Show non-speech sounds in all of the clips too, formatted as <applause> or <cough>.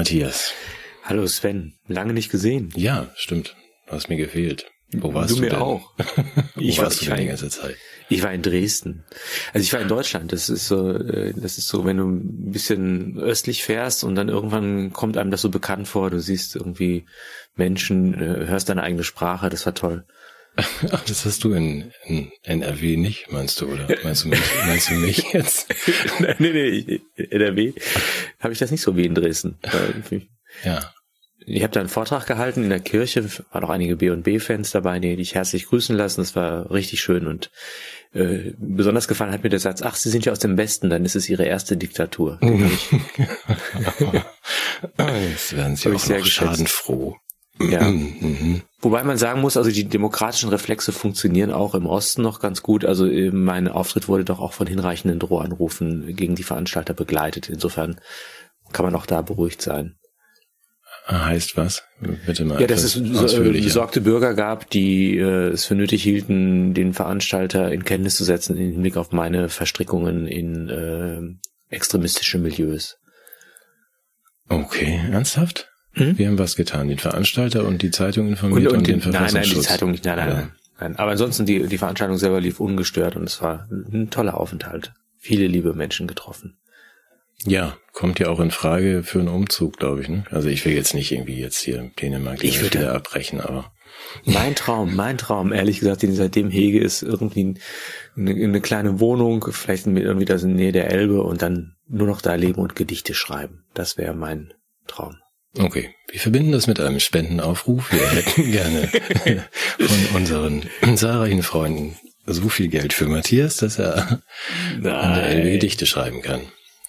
Matthias. Hallo Sven, lange nicht gesehen. Ja, stimmt. Du hast mir gefehlt. Wo warst du, du mir denn? auch. <laughs> Wo Ich war- warst ich du war die ganze Zeit? Ich war in Dresden. Also ich war in Deutschland. Das ist so, äh, das ist so, wenn du ein bisschen östlich fährst und dann irgendwann kommt einem das so bekannt vor. Du siehst irgendwie Menschen, äh, hörst deine eigene Sprache. Das war toll. <laughs> Das hast du in, in NRW nicht, meinst du, oder? Meinst du mich, <laughs> meinst du mich jetzt? nee, nee, ich- NRW habe ich das nicht so wie in Dresden. <laughs> Ja. Ich habe da einen Vortrag gehalten in der Kirche, waren auch einige B&B-Fans dabei, die dich herzlich grüßen lassen. Das war richtig schön und äh, besonders gefallen hat mir der Satz, ach, Sie sind ja aus dem Westen, dann ist es Ihre erste Diktatur. Hab Jetzt werden sie auch noch schadenfroh. Ja. Mhm. Wobei man sagen muss, also die demokratischen Reflexe funktionieren auch im Osten noch ganz gut. Also äh, mein Auftritt wurde doch auch von hinreichenden Drohanrufen gegen die Veranstalter begleitet. Insofern kann man auch da beruhigt sein. Heißt was? Bitte mal Ja, dass es äh, besorgte Bürger gab, die äh, es für nötig hielten, den Veranstalter in Kenntnis zu setzen im Hinblick auf meine Verstrickungen in äh, extremistische Milieus. Okay, ernsthaft? Hm? Wir haben was getan. Den Veranstalter und die Zeitung Und, informiert und, und den den, nein, nein, die. Zeitung nicht, nein, nein, Ja. nein, nein. Aber ansonsten die, die Veranstaltung selber lief ungestört und es war ein toller Aufenthalt. Viele liebe Menschen getroffen. Ja, kommt ja auch in Frage für einen Umzug, glaube ich. Ne? Also ich will jetzt nicht irgendwie jetzt hier Dänemark Ich ich würde- wieder abbrechen, aber Mein Traum, mein Traum, ehrlich gesagt, den ich seitdem hege, ist irgendwie eine, eine kleine Wohnung, vielleicht irgendwie das in der Nähe der Elbe und dann nur noch da leben und Gedichte schreiben. Das wäre mein Traum. Okay. Wir verbinden das mit einem Spendenaufruf. Wir <laughs> hätten gerne von unseren zahlreichen Freunden so viel Geld für Matthias, dass er an der Elbe Gedichte schreiben kann.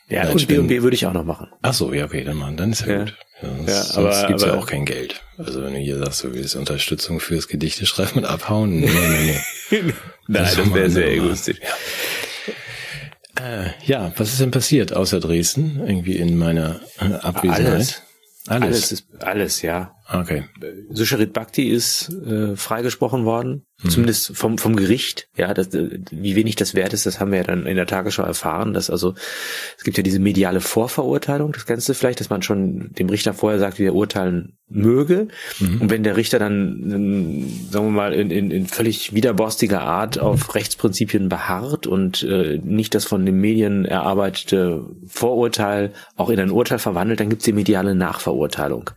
Ja, Nein, und Spenden- B&B würde ich auch noch machen. Ach so, ja, okay, dann machen, dann ist ja, Ja. gut. Ja, sonst Ja, aber- gibt's ja aber- auch kein Geld. Also wenn du hier sagst, du willst Unterstützung fürs Gedichte schreiben und abhauen, nee, nee, nee. <laughs> Nein, Das das, wäre sehr mal. egoistisch. Äh, ja, was ist denn passiert außer Dresden? Irgendwie in meiner äh, Abwesenheit? Alles. Alles. Alles ist alles, ja. Okay. Susharit Bhakti ist äh, freigesprochen worden, Mhm. zumindest vom vom Gericht. Ja, das, äh, wie wenig das wert ist, das haben wir ja dann in der Tagesschau erfahren. Dass also es gibt ja diese mediale Vorverurteilung, das du vielleicht, dass man schon dem Richter vorher sagt, wie er urteilen möge. Mhm. Und wenn der Richter dann, ähm, sagen wir mal, in, in, in völlig widerborstiger Art auf Rechtsprinzipien beharrt und äh, nicht das von den Medien erarbeitete Vorurteil auch in ein Urteil verwandelt, dann gibt's die mediale Nachverurteilung.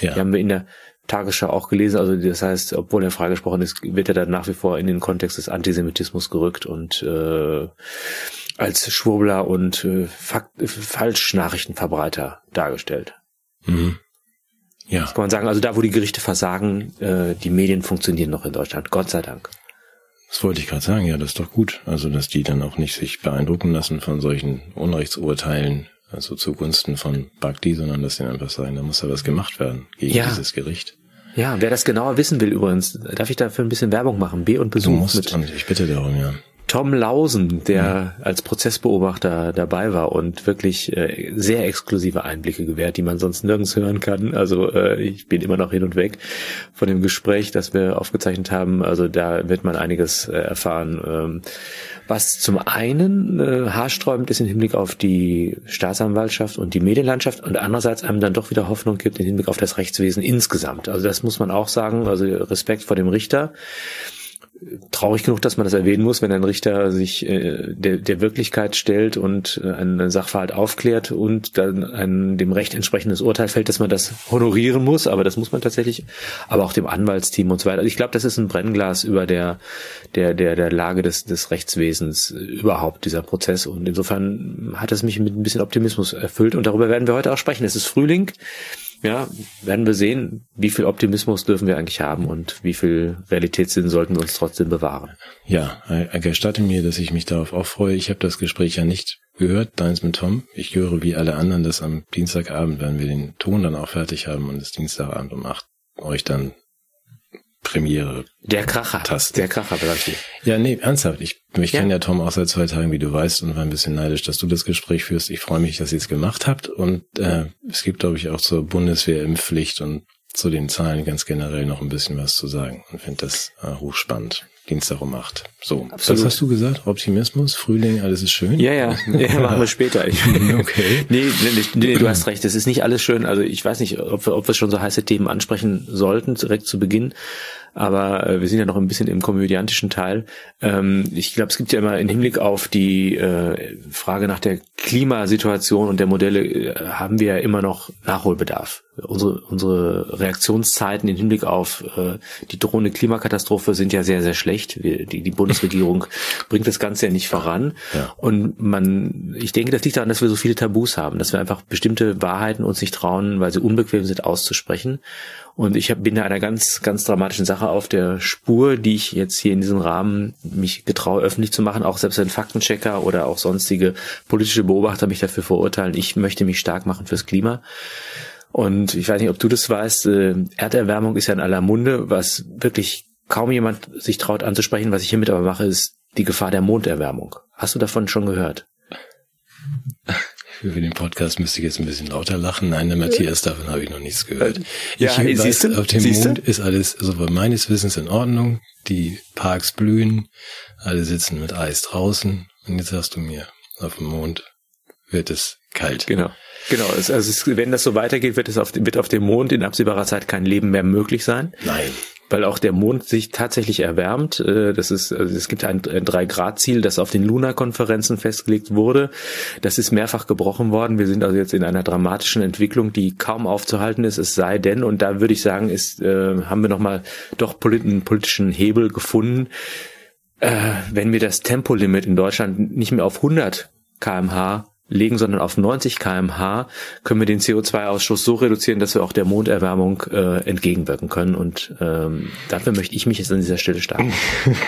Ja. Die haben wir in der Tagesschau auch gelesen. Also das heißt, obwohl er freigesprochen ist, wird er dann nach wie vor in den Kontext des Antisemitismus gerückt und äh, als Schwurbler und äh, Fakt, Falschnachrichtenverbreiter dargestellt. Mhm. Ja, Kann man sagen, also da, wo die Gerichte versagen, äh, die Medien funktionieren noch in Deutschland. Gott sei Dank. das wollte ich gerade sagen. Ja, das ist doch gut. Also, dass die dann auch nicht sich beeindrucken lassen von solchen Unrechtsurteilen, also zugunsten von Bhakti, sondern dass sie einfach sagen, da muss ja was gemacht werden gegen Ja. dieses Gericht. Ja, wer das genauer wissen will übrigens, darf ich dafür ein bisschen Werbung machen? B und Du Besuch musst, mit und ich bitte darum, ja. Tom Lausen, der als Prozessbeobachter dabei war und wirklich äh, sehr exklusive Einblicke gewährt, die man sonst nirgends hören kann. Also äh, ich bin immer noch hin und weg von dem Gespräch, das wir aufgezeichnet haben. Also da wird man einiges äh, erfahren, ähm, was zum einen äh, haarsträubend ist im Hinblick auf die Staatsanwaltschaft und die Medienlandschaft und andererseits einem dann doch wieder Hoffnung gibt im Hinblick auf das Rechtswesen insgesamt. Also das muss man auch sagen. Also Respekt vor dem Richter traurig genug, dass man das erwähnen muss, wenn ein Richter sich äh, der, der Wirklichkeit stellt und äh, einen Sachverhalt aufklärt und dann ein dem Recht entsprechendes Urteil fällt, dass man das honorieren muss, aber das muss man tatsächlich, aber auch dem Anwaltsteam und so weiter. Also ich glaube, das ist ein Brennglas über der der der der Lage des des Rechtswesens überhaupt dieser Prozess und insofern hat es mich mit ein bisschen Optimismus erfüllt und darüber werden wir heute auch sprechen. Es ist Frühling. Ja, werden wir sehen, wie viel Optimismus dürfen wir eigentlich haben und wie viel Realitätssinn sollten wir uns trotzdem bewahren. Ja, gestatte mir, dass ich mich darauf auch freue. Ich habe das Gespräch ja nicht gehört, deins mit Tom. Ich höre wie alle anderen, dass am Dienstagabend, wenn wir den Ton dann auch fertig haben und es Dienstagabend um acht euch dann Premiere. Der Kracher, Taste. der Kracher, ich. Ja, nee, ernsthaft. Ich, ich Ja. kenne ja Tom auch seit zwei Tagen, wie du weißt, und war ein bisschen neidisch, dass du das Gespräch führst. Ich freue mich, dass ihr es gemacht habt. Und äh, es gibt, glaube ich, auch zur Bundeswehr-Impfpflicht und zu den Zahlen ganz generell noch ein bisschen was zu sagen. Und finde das äh, hochspannend. Dienstag um acht. So, Absolut. was hast du gesagt? Optimismus, Frühling, alles ist schön? Ja, ja, <laughs> ja machen wir später. <laughs> okay. Nee, nee, nee, du hast recht, es ist nicht alles schön. Also ich weiß nicht, ob wir, ob wir schon so heiße Themen ansprechen sollten, direkt zu Beginn aber äh, wir sind ja noch ein bisschen im komödiantischen Teil. Ähm, ich glaube, es gibt ja immer im Hinblick auf die äh, Frage nach der Klimasituation und der Modelle äh, haben wir ja immer noch Nachholbedarf. Unsere, unsere Reaktionszeiten im Hinblick auf äh, die drohende Klimakatastrophe sind ja sehr, sehr schlecht. Wir, die, die Bundesregierung <laughs> bringt das Ganze ja nicht voran. Ja. Und man, ich denke, das liegt daran, dass wir so viele Tabus haben, dass wir einfach bestimmte Wahrheiten uns nicht trauen, weil sie unbequem sind auszusprechen. Und ich hab, bin da einer ganz, ganz dramatischen Sache auf der Spur, die ich jetzt hier in diesem Rahmen mich getraue, öffentlich zu machen. Auch selbst wenn Faktenchecker oder auch sonstige politische Beobachter mich dafür verurteilen. Ich möchte mich stark machen fürs Klima. Und ich weiß nicht, ob du das weißt, äh, Erderwärmung ist ja in aller Munde, was wirklich kaum jemand sich traut anzusprechen. Was ich hiermit aber mache, ist die Gefahr der Monderwärmung. Hast du davon schon gehört? Für den Podcast müsste ich jetzt ein bisschen lauter lachen. Nein, der Matthias, davon habe ich noch nichts gehört. Ja, ich weiß, auf dem Mond ist alles, also meines Wissens in Ordnung. Die Parks blühen, alle sitzen mit Eis draußen. Und jetzt sagst du mir, auf dem Mond wird es kalt. Genau. Genau, also es, wenn das so weitergeht, wird es auf, wird auf dem Mond in absehbarer Zeit kein Leben mehr möglich sein. Nein weil auch der Mond sich tatsächlich erwärmt. Äh, das ist, also es gibt ein, Drei-Grad-Ziel, das auf den Luna-Konferenzen festgelegt wurde. Das ist mehrfach gebrochen worden. Wir sind also jetzt in einer dramatischen Entwicklung, die kaum aufzuhalten ist. Es sei denn, und da würde ich sagen, ist, äh, haben wir nochmal doch einen politischen Hebel gefunden. Äh, wenn wir das Tempolimit in Deutschland nicht mehr auf 100 kmh legen, sondern auf 90 kmh, können wir den CO2-Ausstoß so reduzieren, dass wir auch der Monderwärmung äh, entgegenwirken können. Und ähm, dafür möchte ich mich jetzt an dieser Stelle starten.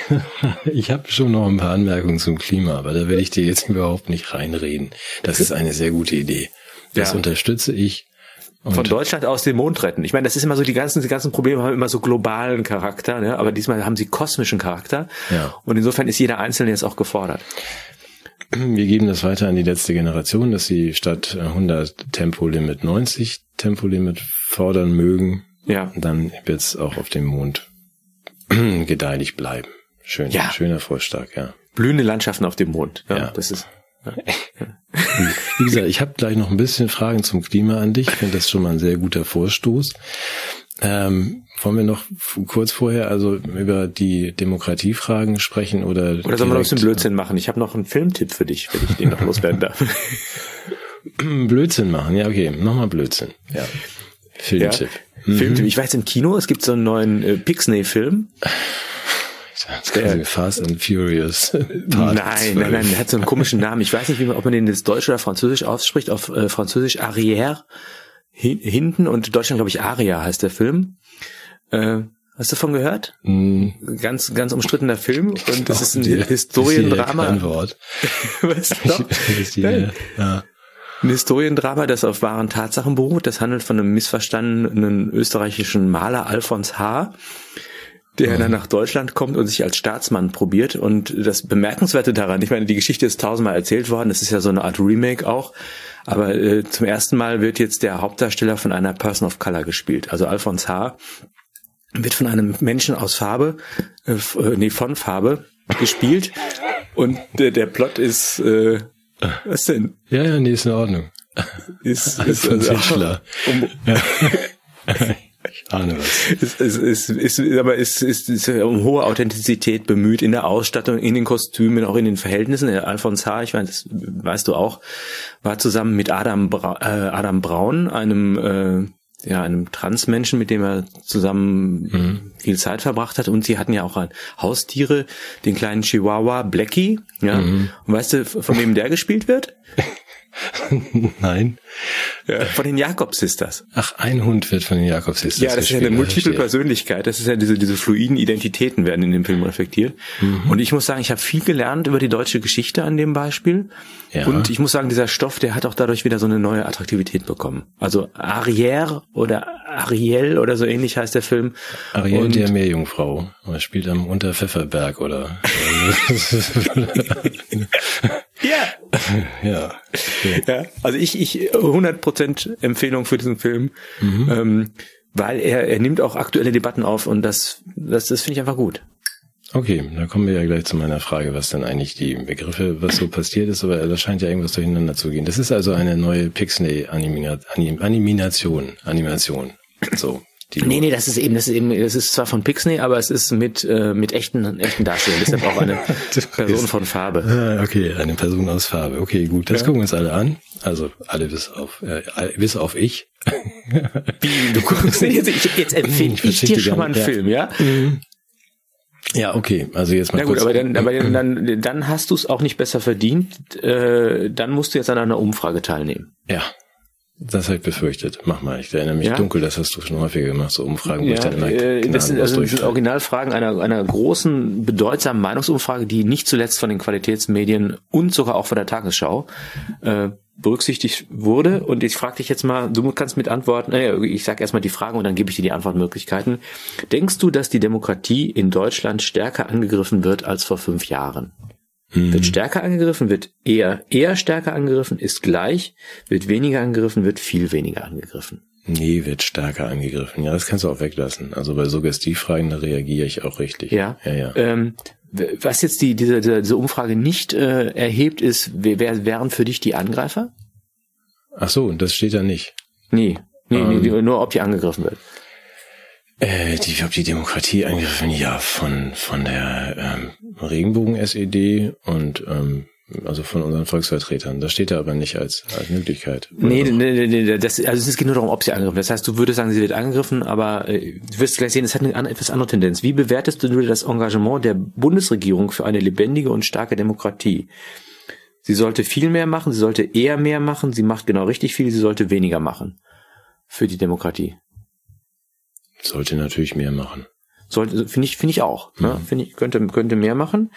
<laughs> ich habe schon noch ein paar Anmerkungen zum Klima, aber da werde ich dir jetzt <laughs> überhaupt nicht reinreden. Das ist eine sehr gute Idee. Das ja. unterstütze ich. Und von Deutschland aus den Mond retten. Ich meine, das ist immer so, die ganzen, die ganzen Probleme haben immer so globalen Charakter, ne? aber diesmal haben sie kosmischen Charakter. Ja. Und insofern ist jeder Einzelne jetzt auch gefordert. Wir geben das weiter an die letzte Generation, dass sie statt 100 Tempolimit 90 Tempolimit fordern mögen. Ja. Dann wird es auch auf dem Mond <clears throat> gedeihlich bleiben. Schön, ja. schöner Vorschlag, ja. Blühende Landschaften auf dem Mond. Ja, ja. das ist. Ja. Wie gesagt, ich habe gleich noch ein bisschen Fragen zum Klima an dich. Ich finde das schon mal ein sehr guter Vorstoß. Ähm, wollen wir noch kurz vorher also über die Demokratiefragen sprechen oder oder sollen wir noch ein bisschen Blödsinn machen? Ich habe noch einen Filmtipp für dich, wenn ich den noch loswerden darf. <clears throat> Blödsinn machen, ja okay, nochmal Blödsinn. Ja. Filmtipp. Ja, mhm. Filmtipp. Ich weiß im Kino, es gibt so einen neuen äh, Pixney-Film. Der, Fast and Furious. <laughs> nein, nein, nein, der hat so einen komischen Namen. Ich weiß nicht, wie man, ob man den jetzt Deutsch oder Französisch ausspricht. Auf äh, Französisch Arrière hinten und Deutschland, glaube ich, Aria heißt der Film. Äh, hast du davon gehört? Mm. Ganz, ganz umstrittener Film und das ist ein die, Historiendrama. Ein Wort. <laughs> weißt du noch? <laughs> Die, ja. Ein Historiendrama, das auf wahren Tatsachen beruht. Das handelt von einem missverstandenen österreichischen Maler Alfons H., der dann nach Deutschland kommt und sich als Staatsmann probiert. Und das Bemerkenswerte daran, ich meine, die Geschichte ist tausendmal erzählt worden, das ist ja so eine Art Remake auch. Aber äh, zum ersten Mal wird jetzt der Hauptdarsteller von einer Person of Color gespielt. Also Alphonse H. wird von einem Menschen aus Farbe, äh, äh nee, von Farbe gespielt. Und der, der Plot ist, äh, was denn? Ja, ja, nee, ist in Ordnung. Ist, ist also, um, ja. Ich ahne was. Es, es, es, es, aber es ist, ist um hohe Authentizität bemüht in der Ausstattung, in den Kostümen, auch in den Verhältnissen. Der Alphonse H., ich meine, das weißt du auch, war zusammen mit Adam, Bra äh, Adam Braun, einem äh, ja, einem Transmenschen, mit dem er zusammen mhm. viel Zeit verbracht hat. Und sie hatten ja auch Haustiere, den kleinen Chihuahua Blackie. Ja. Mhm. Und weißt du, von wem der gespielt wird? <laughs> <laughs> Nein. Ja, von den Jakob Sisters. Ach, ein Hund wird von den Jakob Sisters. Ja, das ist ja eine multiple Persönlichkeit. Das ist ja diese, diese fluiden Identitäten werden in dem Film reflektiert. Mhm. Und ich muss sagen, ich habe viel gelernt über die deutsche Geschichte an dem Beispiel. Ja. Und ich muss sagen, dieser Stoff, der hat auch dadurch wieder so eine neue Attraktivität bekommen. Also Arière oder Ariel oder so ähnlich heißt der Film. Ariel und der Meerjungfrau. Er spielt am Unterpfefferberg oder. <laughs> <laughs> ja. <laughs> ja. Ja. Also ich, ich 100% Empfehlung für diesen Film, mhm. ähm, weil er, er nimmt auch aktuelle Debatten auf und das, das, das finde ich einfach gut. Okay, dann kommen wir ja gleich zu meiner Frage, was dann eigentlich die Begriffe, was so passiert ist, aber da scheint ja irgendwas durcheinander zu gehen. Das ist also eine neue Pixney-Animation, Animation. So. Die nee, nee, das ist eben, das ist eben, das ist zwar von Pixney, aber es ist mit, äh, mit echten, echten Darstellern. Deshalb auch eine <laughs> Person von Farbe. Ah, okay, eine Person aus Farbe. Okay, gut, das ja. gucken wir uns alle an. Also alle bis auf, äh, bis auf ich. Wie, du guckst jetzt, ich, jetzt empfehle ich, ich dir schon mal einen ja. Film, ja? Mhm. Ja, okay. Also jetzt mal Na gut, kurz. aber dann, aber dann, <clears throat> dann hast du es auch nicht besser verdient. Äh, dann musst du jetzt an einer Umfrage teilnehmen. Ja. Das habe ich befürchtet. Mach mal. Ich erinnere mich ja? dunkel, das hast du schon häufiger gemacht, so Umfragen, wo ja, ich dann immer äh, Das sind, also das sind Originalfragen einer, einer großen, bedeutsamen Meinungsumfrage, die nicht zuletzt von den Qualitätsmedien und sogar auch von der Tagesschau äh, berücksichtigt wurde. Und ich frage dich jetzt mal, du kannst mit antworten, naja, ich sage erstmal die Frage und dann gebe ich dir die Antwortmöglichkeiten. Denkst du, dass die Demokratie in Deutschland stärker angegriffen wird als vor fünf Jahren? Hm. Wird stärker angegriffen, wird eher, eher stärker angegriffen, ist gleich, wird weniger angegriffen, wird viel weniger angegriffen. Nee, wird stärker angegriffen. Ja, das kannst du auch weglassen. Also bei Suggestivfragen, da reagiere ich auch richtig. Ja. ja, ja. Ähm, was jetzt die, diese, diese Umfrage nicht äh, erhebt, ist, wer wären für dich die Angreifer? Ach so, das steht da nicht. Nee, nee, ähm, nee nur ob die angegriffen wird. Äh, die, ob die Demokratie angegriffen, ja, von, von der ähm, Regenbogen-SED und ähm, also von unseren Volksvertretern. Das steht da aber nicht als, als Möglichkeit. Nee, nee, nee, nee, das, also es geht nur darum, ob sie angegriffen Das heißt, du würdest sagen, sie wird angegriffen, aber äh, du wirst gleich sehen, es hat eine etwas andere Tendenz. Wie bewertest du das Engagement der Bundesregierung für eine lebendige und starke Demokratie? Sie sollte viel mehr machen, sie sollte eher mehr machen, sie macht genau richtig viel, sie sollte weniger machen für die Demokratie. Sollte natürlich mehr machen. Sollte, finde ich, finde ich auch. Ne? Mhm. Finde ich, könnte, könnte mehr machen.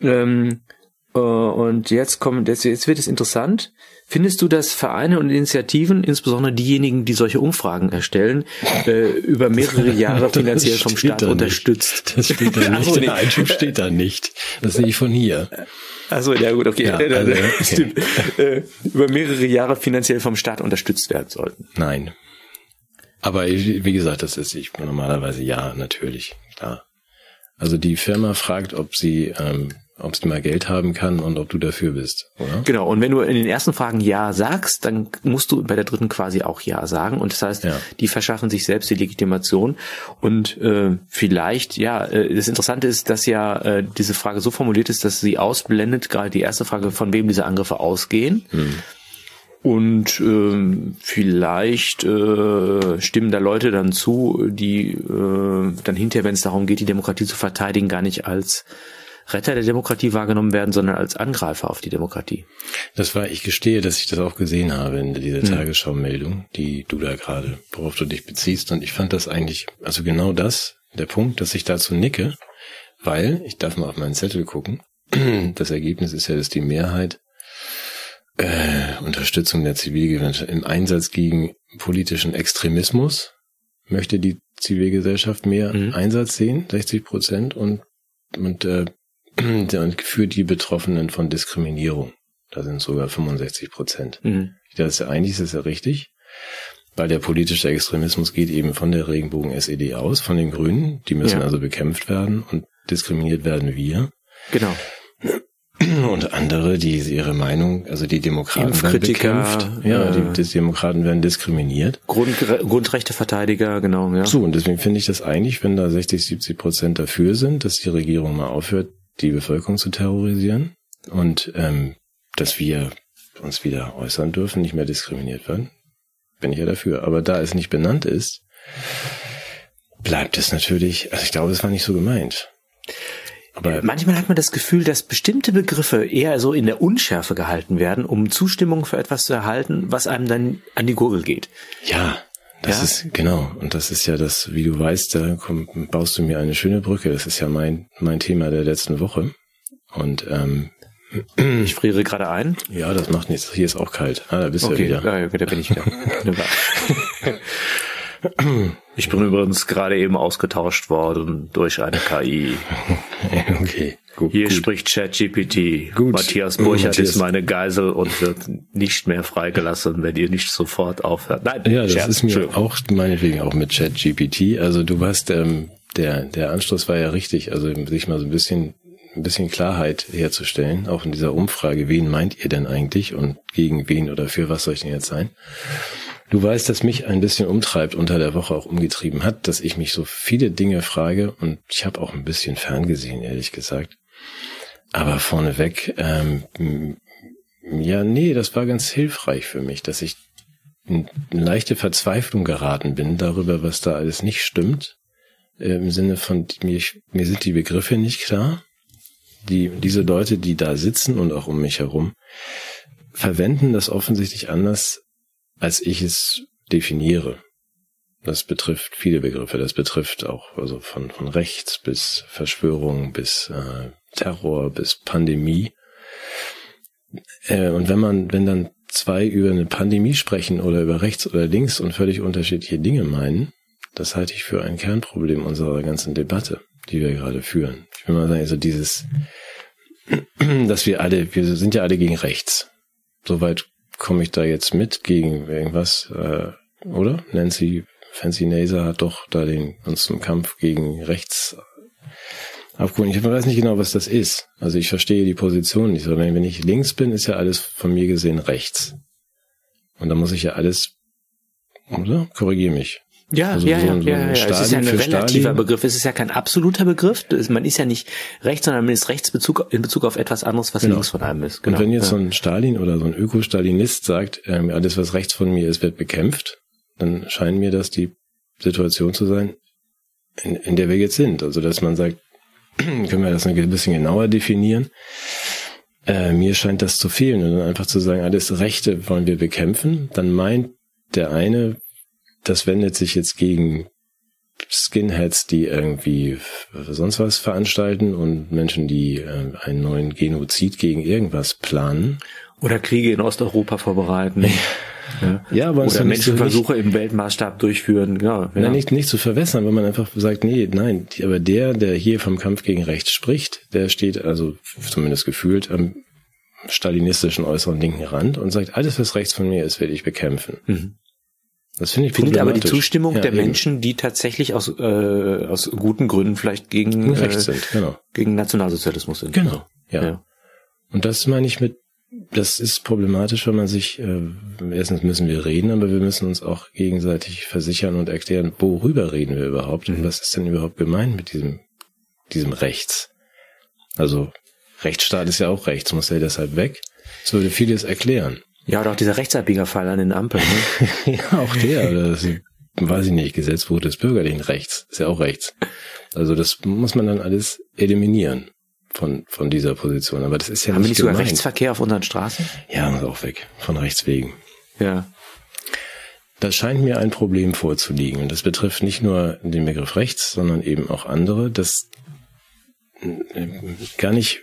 Ähm, äh, und jetzt kommt, jetzt, jetzt wird es interessant. Findest du, dass Vereine und Initiativen, insbesondere diejenigen, die solche Umfragen erstellen, <laughs> äh, über mehrere Jahre finanziell vom Staat unterstützt? Das steht da <laughs> nicht. Der Einschub steht da nicht. Das sehe ich von hier. Also ja gut, okay. Ja, <laughs> also, okay. Äh, über mehrere Jahre finanziell vom Staat unterstützt werden sollten. Nein. Aber wie gesagt, das ist ich normalerweise ja, natürlich, klar. Also die Firma fragt, ob sie ähm, ob sie mal Geld haben kann und ob du dafür bist, oder? Genau, und wenn du in den ersten Fragen Ja sagst, dann musst du bei der dritten quasi auch Ja sagen. Und das heißt, ja. die verschaffen sich selbst die Legitimation. Und äh, vielleicht, ja, äh, das Interessante ist, dass ja äh, diese Frage so formuliert ist, dass sie ausblendet, gerade die erste Frage, von wem diese Angriffe ausgehen. Hm. Und äh, vielleicht äh, stimmen da Leute dann zu, die äh, dann hinterher, wenn es darum geht, die Demokratie zu verteidigen, gar nicht als Retter der Demokratie wahrgenommen werden, sondern als Angreifer auf die Demokratie. Das war, ich gestehe, dass ich das auch gesehen habe in dieser hm. Tagesschau-Meldung, die du da gerade, worauf du dich beziehst. Und ich fand das eigentlich, also genau das, der Punkt, dass ich dazu nicke, weil, ich darf mal auf meinen Zettel gucken, <clears throat> das Ergebnis ist ja, dass die Mehrheit äh, Unterstützung der Zivilgesellschaft im Einsatz gegen politischen Extremismus möchte die Zivilgesellschaft mehr mhm. Einsatz sehen, 60 Prozent, und, und äh, <clears throat> und für die Betroffenen von Diskriminierung. Da sind sogar 65 Prozent. Mhm. Das ist ja eigentlich ist das ja richtig, weil der politische Extremismus geht eben von der Regenbogen-SED aus, von den Grünen. Die müssen ja. also bekämpft werden und diskriminiert werden wir. Genau. Und andere, die ihre Meinung, also die Demokraten werden bekämpft. Ja, äh, die, die, Demokraten werden diskriminiert. Grund, Grundrechteverteidiger, genau, ja. So, und deswegen finde ich das eigentlich, wenn da 60, 70 Prozent dafür sind, dass die Regierung mal aufhört, die Bevölkerung zu terrorisieren und ähm, dass wir uns wieder äußern dürfen, nicht mehr diskriminiert werden, bin ich ja dafür. Aber da es nicht benannt ist, bleibt es natürlich, also ich glaube, es war nicht so gemeint. Aber manchmal hat man das Gefühl, dass bestimmte Begriffe eher so in der Unschärfe gehalten werden, um Zustimmung für etwas zu erhalten, was einem dann an die Gurgel geht. Ja, das ja? ist, genau. Und das ist ja das, wie du weißt, da komm, baust du mir eine schöne Brücke. Das ist ja mein, mein Thema der letzten Woche. Und, ähm, <clears throat> ich friere gerade ein. Ja, das macht nichts. Hier ist auch kalt. Ah, da bist okay. du wieder. Ja, okay, da bin ich wieder. <laughs> <laughs> Ich bin übrigens gerade eben ausgetauscht worden durch eine KI. <laughs> okay, gut. Hier gut. spricht ChatGPT. Matthias Burchert Matthias. ist meine Geisel und wird nicht mehr freigelassen, wenn ihr nicht sofort aufhört. Nein, ja, das Scherz. ist mir auch meinetwegen auch mit ChatGPT. Also du warst, ähm, der, der Anschluss war ja richtig. Also sich mal so ein bisschen ein bisschen Klarheit herzustellen, auch in dieser Umfrage, wen meint ihr denn eigentlich und gegen wen oder für was soll ich denn jetzt sein? Du weißt, dass mich ein bisschen umtreibt, unter der Woche auch umgetrieben hat, dass ich mich so viele Dinge frage und ich habe auch ein bisschen ferngesehen, ehrlich gesagt. Aber vorneweg, ähm, ja, nee, das war ganz hilfreich für mich, dass ich in leichte Verzweiflung geraten bin darüber, was da alles nicht stimmt. Äh, Im Sinne von, mir, mir sind die Begriffe nicht klar. Die, diese Leute, die da sitzen und auch um mich herum, verwenden das offensichtlich anders, als ich es definiere. Das betrifft viele Begriffe. Das betrifft auch also von, von rechts bis Verschwörung bis äh, Terror bis Pandemie. Äh, und wenn man, wenn dann zwei über eine Pandemie sprechen oder über rechts oder links und völlig unterschiedliche Dinge meinen, das halte ich für ein Kernproblem unserer ganzen Debatte, die wir gerade führen. Ich will mal sagen, also dieses, <clears throat> dass wir alle, wir sind ja alle gegen rechts. Soweit komme ich da jetzt mit gegen irgendwas, äh, oder? Nancy Fancy Naser hat doch da den, zum Kampf gegen rechts abgeholt. Ich weiß nicht genau, was das ist. Also ich verstehe die Position nicht. Sondern wenn ich links bin, ist ja alles von mir gesehen rechts. Und da muss ich ja alles, oder? Korrigiere mich. Ja, also ja, so, ja, ja, ja. es ist ja ein relativer Stalin. Begriff. Es ist ja kein absoluter Begriff. Man ist ja nicht rechts, sondern man ist rechts in Bezug auf etwas anderes, was genau. links von einem ist. Genau. Und wenn jetzt ja. so ein Stalin oder so ein Ökostalinist sagt, ähm, alles, was rechts von mir ist, wird bekämpft, dann scheint mir das die Situation zu sein, in, in der wir jetzt sind. Also, dass man sagt, <clears throat> können wir das ein bisschen genauer definieren. Äh, mir scheint das zu fehlen. Und dann einfach zu sagen, alles Rechte wollen wir bekämpfen, dann meint der eine, das wendet sich jetzt gegen Skinheads, die irgendwie sonst was veranstalten und Menschen, die äh, einen neuen Genozid gegen irgendwas planen. Oder Kriege in Osteuropa vorbereiten. Ja, ja aber Oder Menschenversuche im Weltmaßstab durchführen, genau. Ja. Nein, nicht, nicht zu verwässern, wenn man einfach sagt, nee, nein, aber der, der hier vom Kampf gegen Rechts spricht, der steht also zumindest gefühlt am stalinistischen äußeren linken Rand und sagt, alles was rechts von mir ist, werde ich bekämpfen. Mhm. Das finde ich Findet aber die Zustimmung ja, der eben. Menschen, die tatsächlich aus, äh, aus guten Gründen vielleicht gegen, äh, sind, genau. gegen Nationalsozialismus sind. Genau, ja. ja. Und das meine ich mit, das ist problematisch, wenn man sich, äh, erstens müssen wir reden, aber wir müssen uns auch gegenseitig versichern und erklären, worüber reden wir überhaupt mhm. und was ist denn überhaupt gemeint mit diesem, diesem Rechts. Also Rechtsstaat ist ja auch rechts, muss er deshalb weg. Das würde vieles erklären. Ja, oder auch dieser Rechtsabbiegerfall an den Ampeln. Ne? <laughs> ja, auch der. Das, weiß ich nicht, Gesetzbuch des bürgerlichen Rechts. Ist ja auch rechts. Also das muss man dann alles eliminieren von, von dieser Position. Aber das ist ja Haben nicht wir nicht sogar Rechtsverkehr auf unseren Straßen? Ja, muss auch weg. Von rechts wegen. Ja. Das scheint mir ein Problem vorzuliegen. Und das betrifft nicht nur den Begriff rechts, sondern eben auch andere, das äh, gar nicht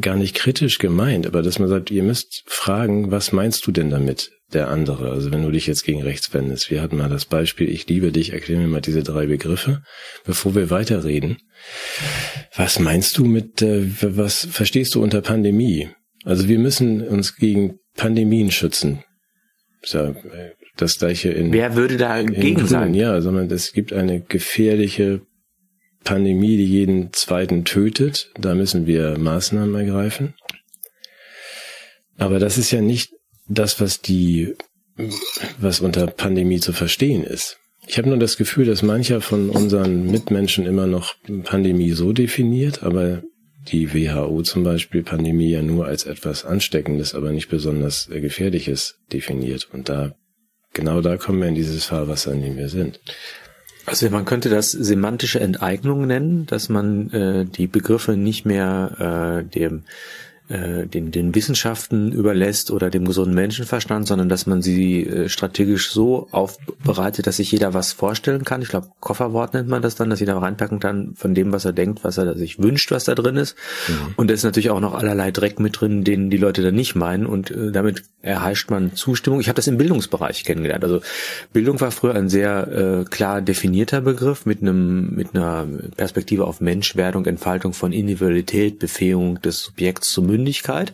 gar nicht kritisch gemeint, aber dass man sagt, ihr müsst fragen, was meinst du denn damit, der andere? Also wenn du dich jetzt gegen rechts wendest. Wir hatten mal das Beispiel, ich liebe dich, erklär mir mal diese drei Begriffe, bevor wir weiterreden. Was meinst du mit, äh, was verstehst du unter Pandemie? Also wir müssen uns gegen Pandemien schützen. Ja äh, das gleiche in. Wer würde da gegen sein? Ja, sondern es gibt eine gefährliche Pandemie, die jeden zweiten tötet. Da müssen wir Maßnahmen ergreifen. Aber das ist ja nicht das, was die, was unter Pandemie zu verstehen ist. Ich habe nur das Gefühl, dass mancher von unseren Mitmenschen immer noch Pandemie so definiert, aber die WHO zum Beispiel Pandemie ja nur als etwas Ansteckendes, aber nicht besonders Gefährliches definiert. Und da, genau da kommen wir in dieses Fahrwasser, in dem wir sind. Also man könnte das semantische Enteignung nennen, dass man äh, die Begriffe nicht mehr äh, dem äh, den, den Wissenschaften überlässt oder dem gesunden Menschenverstand, sondern dass man sie äh, strategisch so aufbereitet, dass sich jeder was vorstellen kann. Ich glaube, Kofferwort nennt man das dann, dass jeder reinpacken kann von dem, was er denkt, was er sich wünscht, was da drin ist. Mhm. Und da ist natürlich auch noch allerlei Dreck mit drin, den die Leute dann nicht meinen. Und äh, damit erheischt man Zustimmung. Ich habe das im Bildungsbereich kennengelernt. Also Bildung war früher ein sehr äh, klar definierter Begriff mit einem mit einer Perspektive auf Menschwerdung, Entfaltung von Individualität, Befähigung des Subjekts zur Mündigkeit.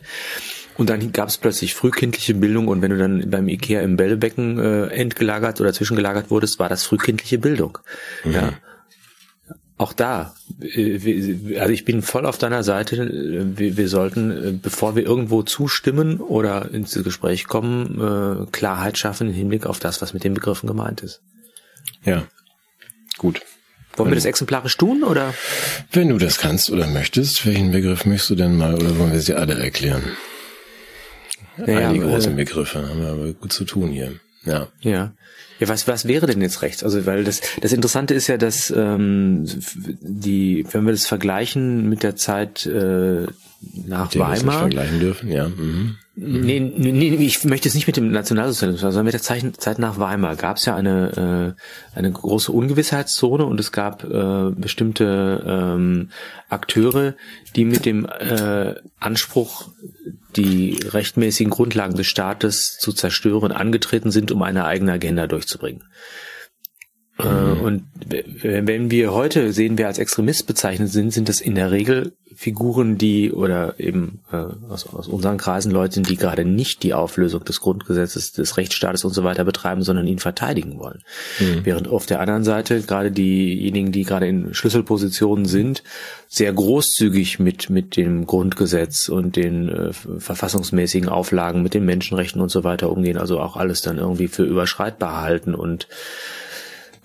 Und dann gab es plötzlich frühkindliche Bildung und wenn du dann beim Ikea im Bällebecken äh, entgelagert oder zwischengelagert wurdest, war das frühkindliche Bildung. Mhm. Ja. Auch da, äh, also ich bin voll auf deiner Seite. Wir, wir sollten, äh, bevor wir irgendwo zustimmen oder ins Gespräch kommen, äh, Klarheit schaffen im Hinblick auf das, was mit den Begriffen gemeint ist. Ja, gut. Wollen wir das exemplarisch tun oder? Wenn du das kannst oder möchtest, welchen Begriff möchtest du denn mal oder wollen wir sie alle erklären? Naja, Einige große äh, Begriffe haben wir aber gut zu tun hier. Ja. Ja. Ja, was, was wäre denn jetzt rechts? Also, weil das, das Interessante ist ja, dass ähm, die, wenn wir das vergleichen mit der Zeit äh, nach Den Weimar. Wir vergleichen dürfen, ja. Mhm. Nee, nee, ich möchte es nicht mit dem Nationalsozialismus, sondern mit der Zeit nach Weimar gab es ja eine, äh, eine große Ungewissheitszone und es gab äh, bestimmte ähm, Akteure, die mit dem äh, Anspruch, die rechtmäßigen Grundlagen des Staates zu zerstören, angetreten sind, um eine eigene Agenda durchzubringen. Äh, mhm. Und wenn wir heute sehen, wer als Extremist bezeichnet sind, sind das in der Regel Figuren, die oder eben äh, aus, aus unseren Kreisen Leute, die gerade nicht die Auflösung des Grundgesetzes, des Rechtsstaates und so weiter betreiben, sondern ihn verteidigen wollen. Mhm. Während auf der anderen Seite gerade diejenigen, die gerade in Schlüsselpositionen sind, sehr großzügig mit mit dem Grundgesetz und den äh, verfassungsmäßigen Auflagen, mit den Menschenrechten und so weiter umgehen, also auch alles dann irgendwie für überschreitbar halten und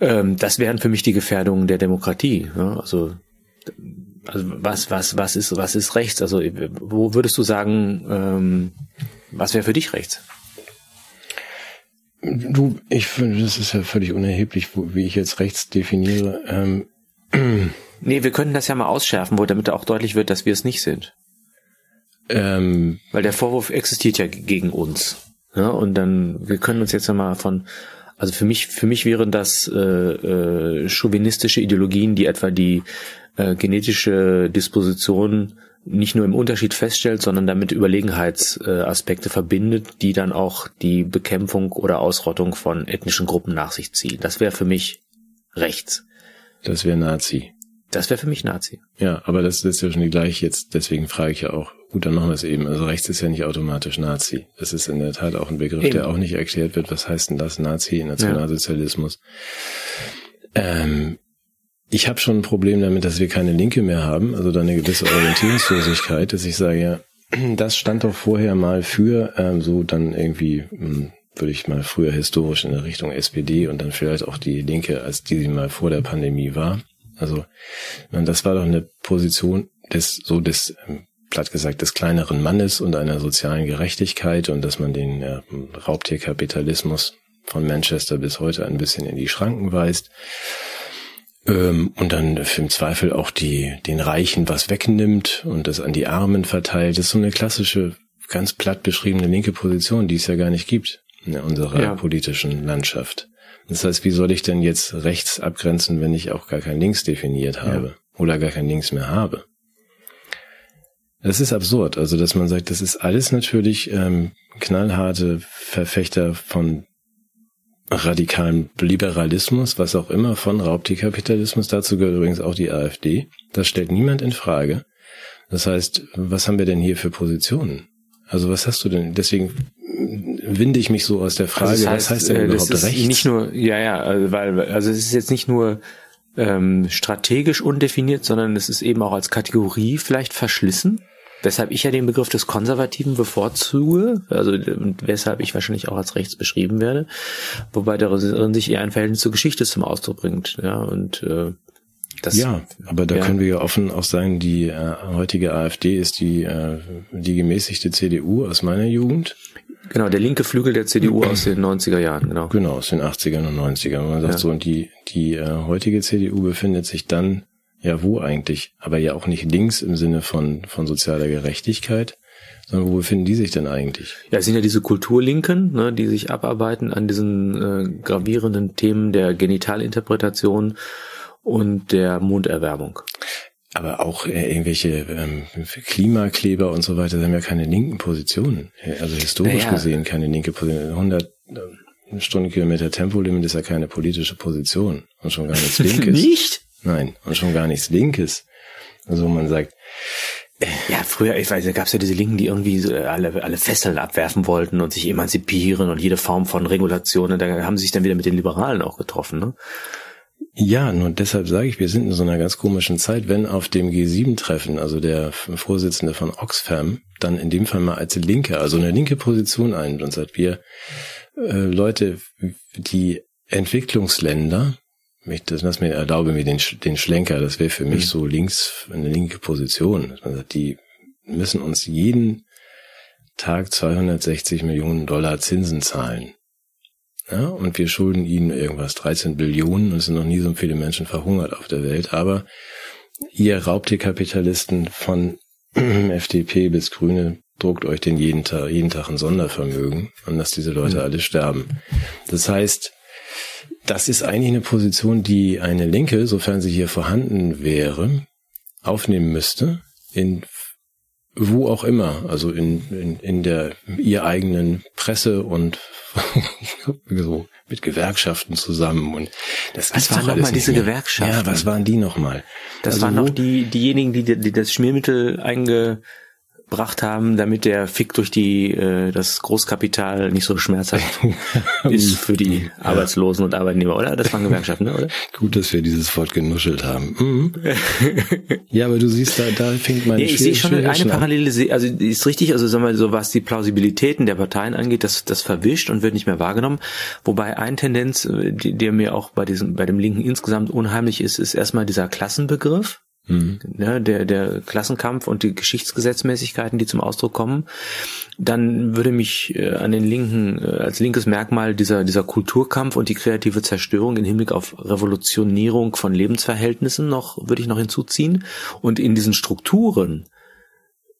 ähm, das wären für mich die Gefährdungen der Demokratie. Ja? Also, also was, was, was ist, was ist rechts? Also wo würdest du sagen, ähm, was wäre für dich rechts? Du, ich finde, das ist ja völlig unerheblich, wie ich jetzt rechts definiere. Ähm, nee, wir können das ja mal ausschärfen, wo damit auch deutlich wird, dass wir es nicht sind. Ähm, Weil der Vorwurf existiert ja gegen uns. Ja, und dann, wir können uns jetzt ja mal von also für mich, für mich wären das äh, äh, chauvinistische Ideologien, die etwa die äh, genetische Disposition nicht nur im Unterschied feststellt, sondern damit Überlegenheitsaspekte äh, verbindet, die dann auch die Bekämpfung oder Ausrottung von ethnischen Gruppen nach sich ziehen. Das wäre für mich rechts. Das wäre Nazi. Das wäre für mich Nazi. Ja, aber das ist ja schon die gleiche jetzt, deswegen frage ich ja auch, Gut, dann machen wir es eben. Also rechts ist ja nicht automatisch Nazi. Das ist in der Tat auch ein Begriff, eben. der auch nicht erklärt wird. Was heißt denn das Nazi, Nationalsozialismus? Ja. Ähm, ich habe schon ein Problem damit, dass wir keine Linke mehr haben, also da eine gewisse Orientierungslosigkeit, dass ich sage, ja, das stand doch vorher mal für ähm, so dann irgendwie, hm, würde ich mal früher historisch in der Richtung SPD und dann vielleicht auch die Linke, als die sie mal vor der Pandemie war. Also das war doch eine Position des so des ähm, platt gesagt, des kleineren Mannes und einer sozialen Gerechtigkeit und dass man den äh, Raubtierkapitalismus von Manchester bis heute ein bisschen in die Schranken weist. Ähm, und dann im Zweifel auch die, den Reichen was wegnimmt und das an die Armen verteilt. Das ist so eine klassische, ganz platt beschriebene linke Position, die es ja gar nicht gibt in unserer ja. politischen Landschaft. Das heißt, wie soll ich denn jetzt rechts abgrenzen, wenn ich auch gar kein Links definiert habe ja. oder gar kein Links mehr habe? Das ist absurd. Also, dass man sagt, das ist alles natürlich ähm, knallharte Verfechter von radikalem Liberalismus, was auch immer, von Raubtierkapitalismus. Dazu gehört übrigens auch die AfD. Das stellt niemand in Frage. Das heißt, was haben wir denn hier für Positionen? Also was hast du denn? Deswegen winde ich mich so aus der Frage, also das heißt, was heißt denn äh, überhaupt das rechts? Nicht nur, ja, ja, also, weil, also es ist jetzt nicht nur ähm, strategisch undefiniert, sondern es ist eben auch als Kategorie vielleicht verschlissen. Weshalb ich ja den Begriff des Konservativen bevorzuge, also weshalb ich wahrscheinlich auch als rechts beschrieben werde, wobei darin sich eher ein Verhältnis zur Geschichte zum Ausdruck bringt. Ja, und äh, das, ja, aber da ja. können wir ja offen auch sagen, die äh, heutige AfD ist die, äh, die gemäßigte CDU aus meiner Jugend. Genau, der linke Flügel der CDU <clears throat> aus den 90er Jahren, genau. Genau, aus den 80ern und 90ern. Man sagt ja. so, und die, die äh, heutige CDU befindet sich dann ja, wo eigentlich? Aber ja auch nicht links im Sinne von, von sozialer Gerechtigkeit, sondern wo befinden die sich denn eigentlich? Ja, es sind ja diese Kulturlinken, ne, die sich abarbeiten an diesen äh, gravierenden Themen der Genitalinterpretation und der Munderwärmung. Aber auch äh, irgendwelche ähm, Klimakleber und so weiter, die haben ja keine linken Positionen. Also historisch naja. gesehen keine linke Position. 100 äh, Stundenkilometer Tempolimit ist ja keine politische Position und schon gar nichts <laughs> Linkes. Nicht? Nein, und schon gar nichts Linkes. Also man sagt, ja, früher, ich weiß, da gab es ja diese Linken, die irgendwie so alle, alle Fesseln abwerfen wollten und sich emanzipieren und jede Form von Regulation. Und da haben sie sich dann wieder mit den Liberalen auch getroffen, ne? Ja, nur deshalb sage ich, wir sind in so einer ganz komischen Zeit, wenn auf dem G7-Treffen, also der Vorsitzende von Oxfam, dann in dem Fall mal als Linke, also eine linke Position ein und sagt, wir äh, Leute, die Entwicklungsländer, ich das lass mir erlaube mir den, den Schlenker, das wäre für mich mhm. so links eine linke Position. Man sagt, die müssen uns jeden Tag 260 Millionen Dollar Zinsen zahlen. Ja, und wir schulden ihnen irgendwas, 13 Billionen, und es sind noch nie so viele Menschen verhungert auf der Welt, aber ihr Raubtierkapitalisten von <clears throat> FDP bis Grüne druckt euch den jeden Tag, jeden Tag ein Sondervermögen und lasst diese Leute mhm. alle sterben. Das heißt, das ist eigentlich eine Position, die eine Linke, sofern sie hier vorhanden wäre, aufnehmen müsste in wo auch immer, also in, in, in der ihr eigenen Presse und <laughs> so mit Gewerkschaften zusammen und das was waren nochmal diese. Gewerkschaften? Ja, was waren die nochmal? Das also waren noch die diejenigen, die, die das Schmiermittel einge gebracht haben, damit der Fick durch die äh, das Großkapital nicht so schmerzhaft <laughs> ist für die Arbeitslosen und Arbeitnehmer, oder? Das waren Gewerkschaften, ne, oder? <laughs> Gut, dass wir dieses Wort genuschelt haben. Mhm. ja, aber du siehst, da, da fängt meine nee, Ich sehe schon eine Parallele, also ist richtig, also sagen wir so, was die Plausibilitäten der Parteien angeht, das, das verwischt und wird nicht mehr wahrgenommen. Wobei eine Tendenz, äh, die, der mir auch bei diesem, bei dem Linken insgesamt unheimlich ist, ist erstmal dieser Klassenbegriff. Mhm. Ja, der, der Klassenkampf und die Geschichtsgesetzmäßigkeiten, die zum Ausdruck kommen, dann würde mich äh, an den Linken äh, als linkes Merkmal dieser, dieser Kulturkampf und die kreative Zerstörung im Hinblick auf Revolutionierung von Lebensverhältnissen noch, würde ich noch hinzuziehen. Und in diesen Strukturen,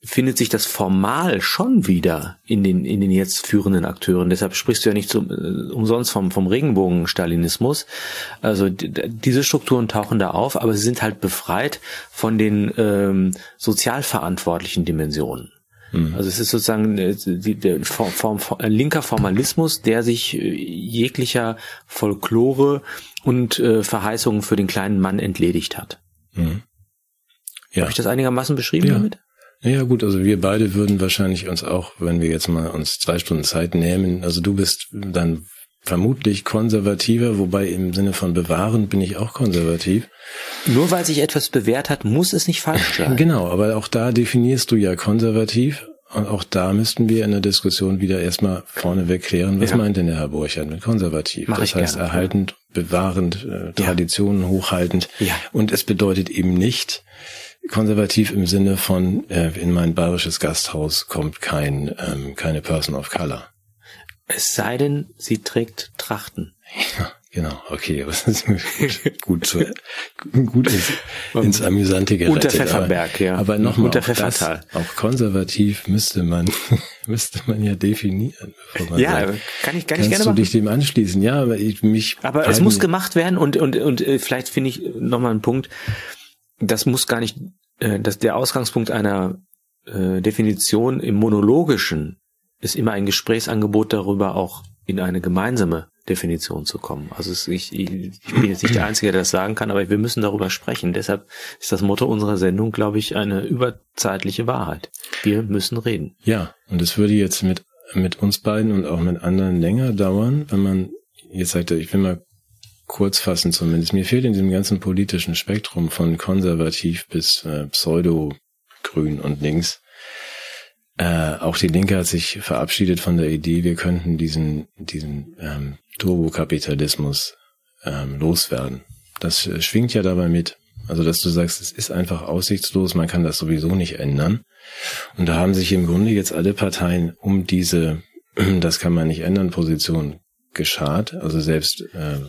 findet sich das formal schon wieder in den, in den jetzt führenden Akteuren. Deshalb sprichst du ja nicht so, äh, umsonst vom, vom Regenbogen-Stalinismus. Also diese Strukturen tauchen da auf, aber sie sind halt befreit von den ähm, sozialverantwortlichen Dimensionen. Mhm. Also es ist sozusagen äh, die, der Form, Form, linker Formalismus, der sich äh, jeglicher Folklore und äh, Verheißungen für den kleinen Mann entledigt hat. Mhm. Ja. Habe ich das einigermaßen beschrieben ja. damit? Ja gut, also wir beide würden wahrscheinlich uns auch, wenn wir jetzt mal uns zwei Stunden Zeit nehmen, also du bist dann vermutlich konservativer, wobei im Sinne von bewahren bin ich auch konservativ. Nur weil sich etwas bewährt hat, muss es nicht falsch <laughs> sein. Genau, aber auch da definierst du ja konservativ. Und auch da müssten wir in der Diskussion wieder erstmal vorneweg klären, was ja. meint denn der Herr Burchard mit konservativ? Mach das heißt gerne. erhaltend, bewahrend, äh, Traditionen ja. hochhaltend. Ja. Und es bedeutet eben nicht, konservativ im Sinne von, äh, in mein bayerisches Gasthaus kommt kein, ähm, keine Person of Color. Es sei denn, sie trägt Trachten. Ja, genau, okay. <laughs> gut, zu, gut ins, ins Amüsante gerettet. Unter Pfefferberg, aber, ja. Aber nochmal, Unter Pfeffertal. auch konservativ müsste man, <laughs> müsste man ja definieren. Bevor man ja, sagt, kann ich, kann ich gerne machen. du dich dem anschließen? Ja, aber ich, mich. Aber es muss gemacht werden und, und, und äh, vielleicht finde ich nochmal einen Punkt das muss gar nicht, äh, dass der Ausgangspunkt einer äh, Definition im Monologischen ist immer ein Gesprächsangebot darüber, auch in eine gemeinsame Definition zu kommen. Also es, ich, ich bin jetzt nicht der Einzige, der das sagen kann, aber wir müssen darüber sprechen. Deshalb ist das Motto unserer Sendung, glaube ich, eine überzeitliche Wahrheit. Wir müssen reden. Ja, und es würde jetzt mit, mit uns beiden und auch mit anderen länger dauern, wenn man jetzt sagt, ich will mal kurz fassen zumindest. Mir fehlt in diesem ganzen politischen Spektrum von konservativ bis äh, pseudo-grün und links. Äh, auch die Linke hat sich verabschiedet von der Idee, wir könnten diesen, diesen ähm, Turbokapitalismus ähm, loswerden. Das äh, schwingt ja dabei mit. Also, dass du sagst, es ist einfach aussichtslos, man kann das sowieso nicht ändern. Und da haben sich im Grunde jetzt alle Parteien um diese, <clears throat> das kann man nicht ändern, Position geschart. Also selbst äh,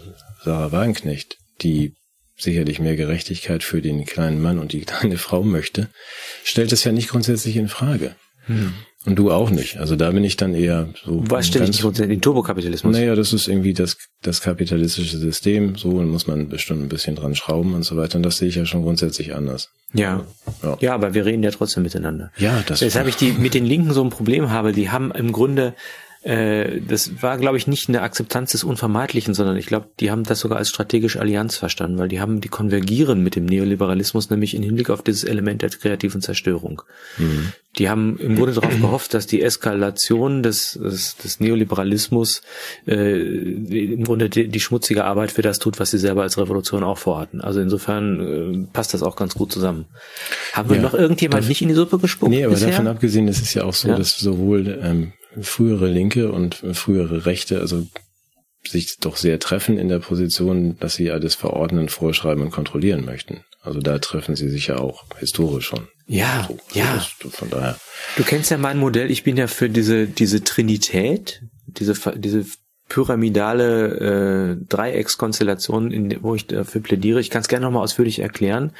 Sarah Wagenknecht, die sicherlich mehr Gerechtigkeit für den kleinen Mann und die kleine Frau möchte, stellt es ja nicht grundsätzlich in Frage. Hm. Und du auch nicht. Also da bin ich dann eher so. Was stelle ich nicht den Turbokapitalismus? Naja, das ist irgendwie das, das kapitalistische System. So muss man bestimmt ein bisschen dran schrauben und so weiter. Und das sehe ich ja schon grundsätzlich anders. Ja. Ja, ja aber wir reden ja trotzdem miteinander. Ja, das. Weshalb ich die mit den Linken so ein Problem habe. Die haben im Grunde äh, das war, glaube ich, nicht eine Akzeptanz des Unvermeidlichen, sondern ich glaube, die haben das sogar als strategische Allianz verstanden, weil die haben, die konvergieren mit dem Neoliberalismus, nämlich im Hinblick auf dieses Element der kreativen Zerstörung. Mhm. Die haben im Grunde darauf gehofft, dass die Eskalation des, des, des Neoliberalismus äh, im Grunde die, die, schmutzige Arbeit für das tut, was sie selber als Revolution auch vorhatten. Also insofern äh, passt das auch ganz gut zusammen. Haben wir ja, noch irgendjemand nicht in die Suppe gespuckt? Nee, aber bisher? davon abgesehen, das ist ja auch so, ja. dass sowohl ähm, frühere Linke und frühere Rechte, also sich doch sehr treffen in der Position, dass sie alles verordnen, vorschreiben und kontrollieren möchten. Also da treffen sie sich ja auch historisch schon. Ja, so, ja. von daher. Du kennst ja mein Modell. Ich bin ja für diese diese Trinität, diese diese pyramidale äh, Dreieckskonstellation, in, wo ich dafür plädiere. Ich kann es gerne nochmal ausführlich erklären,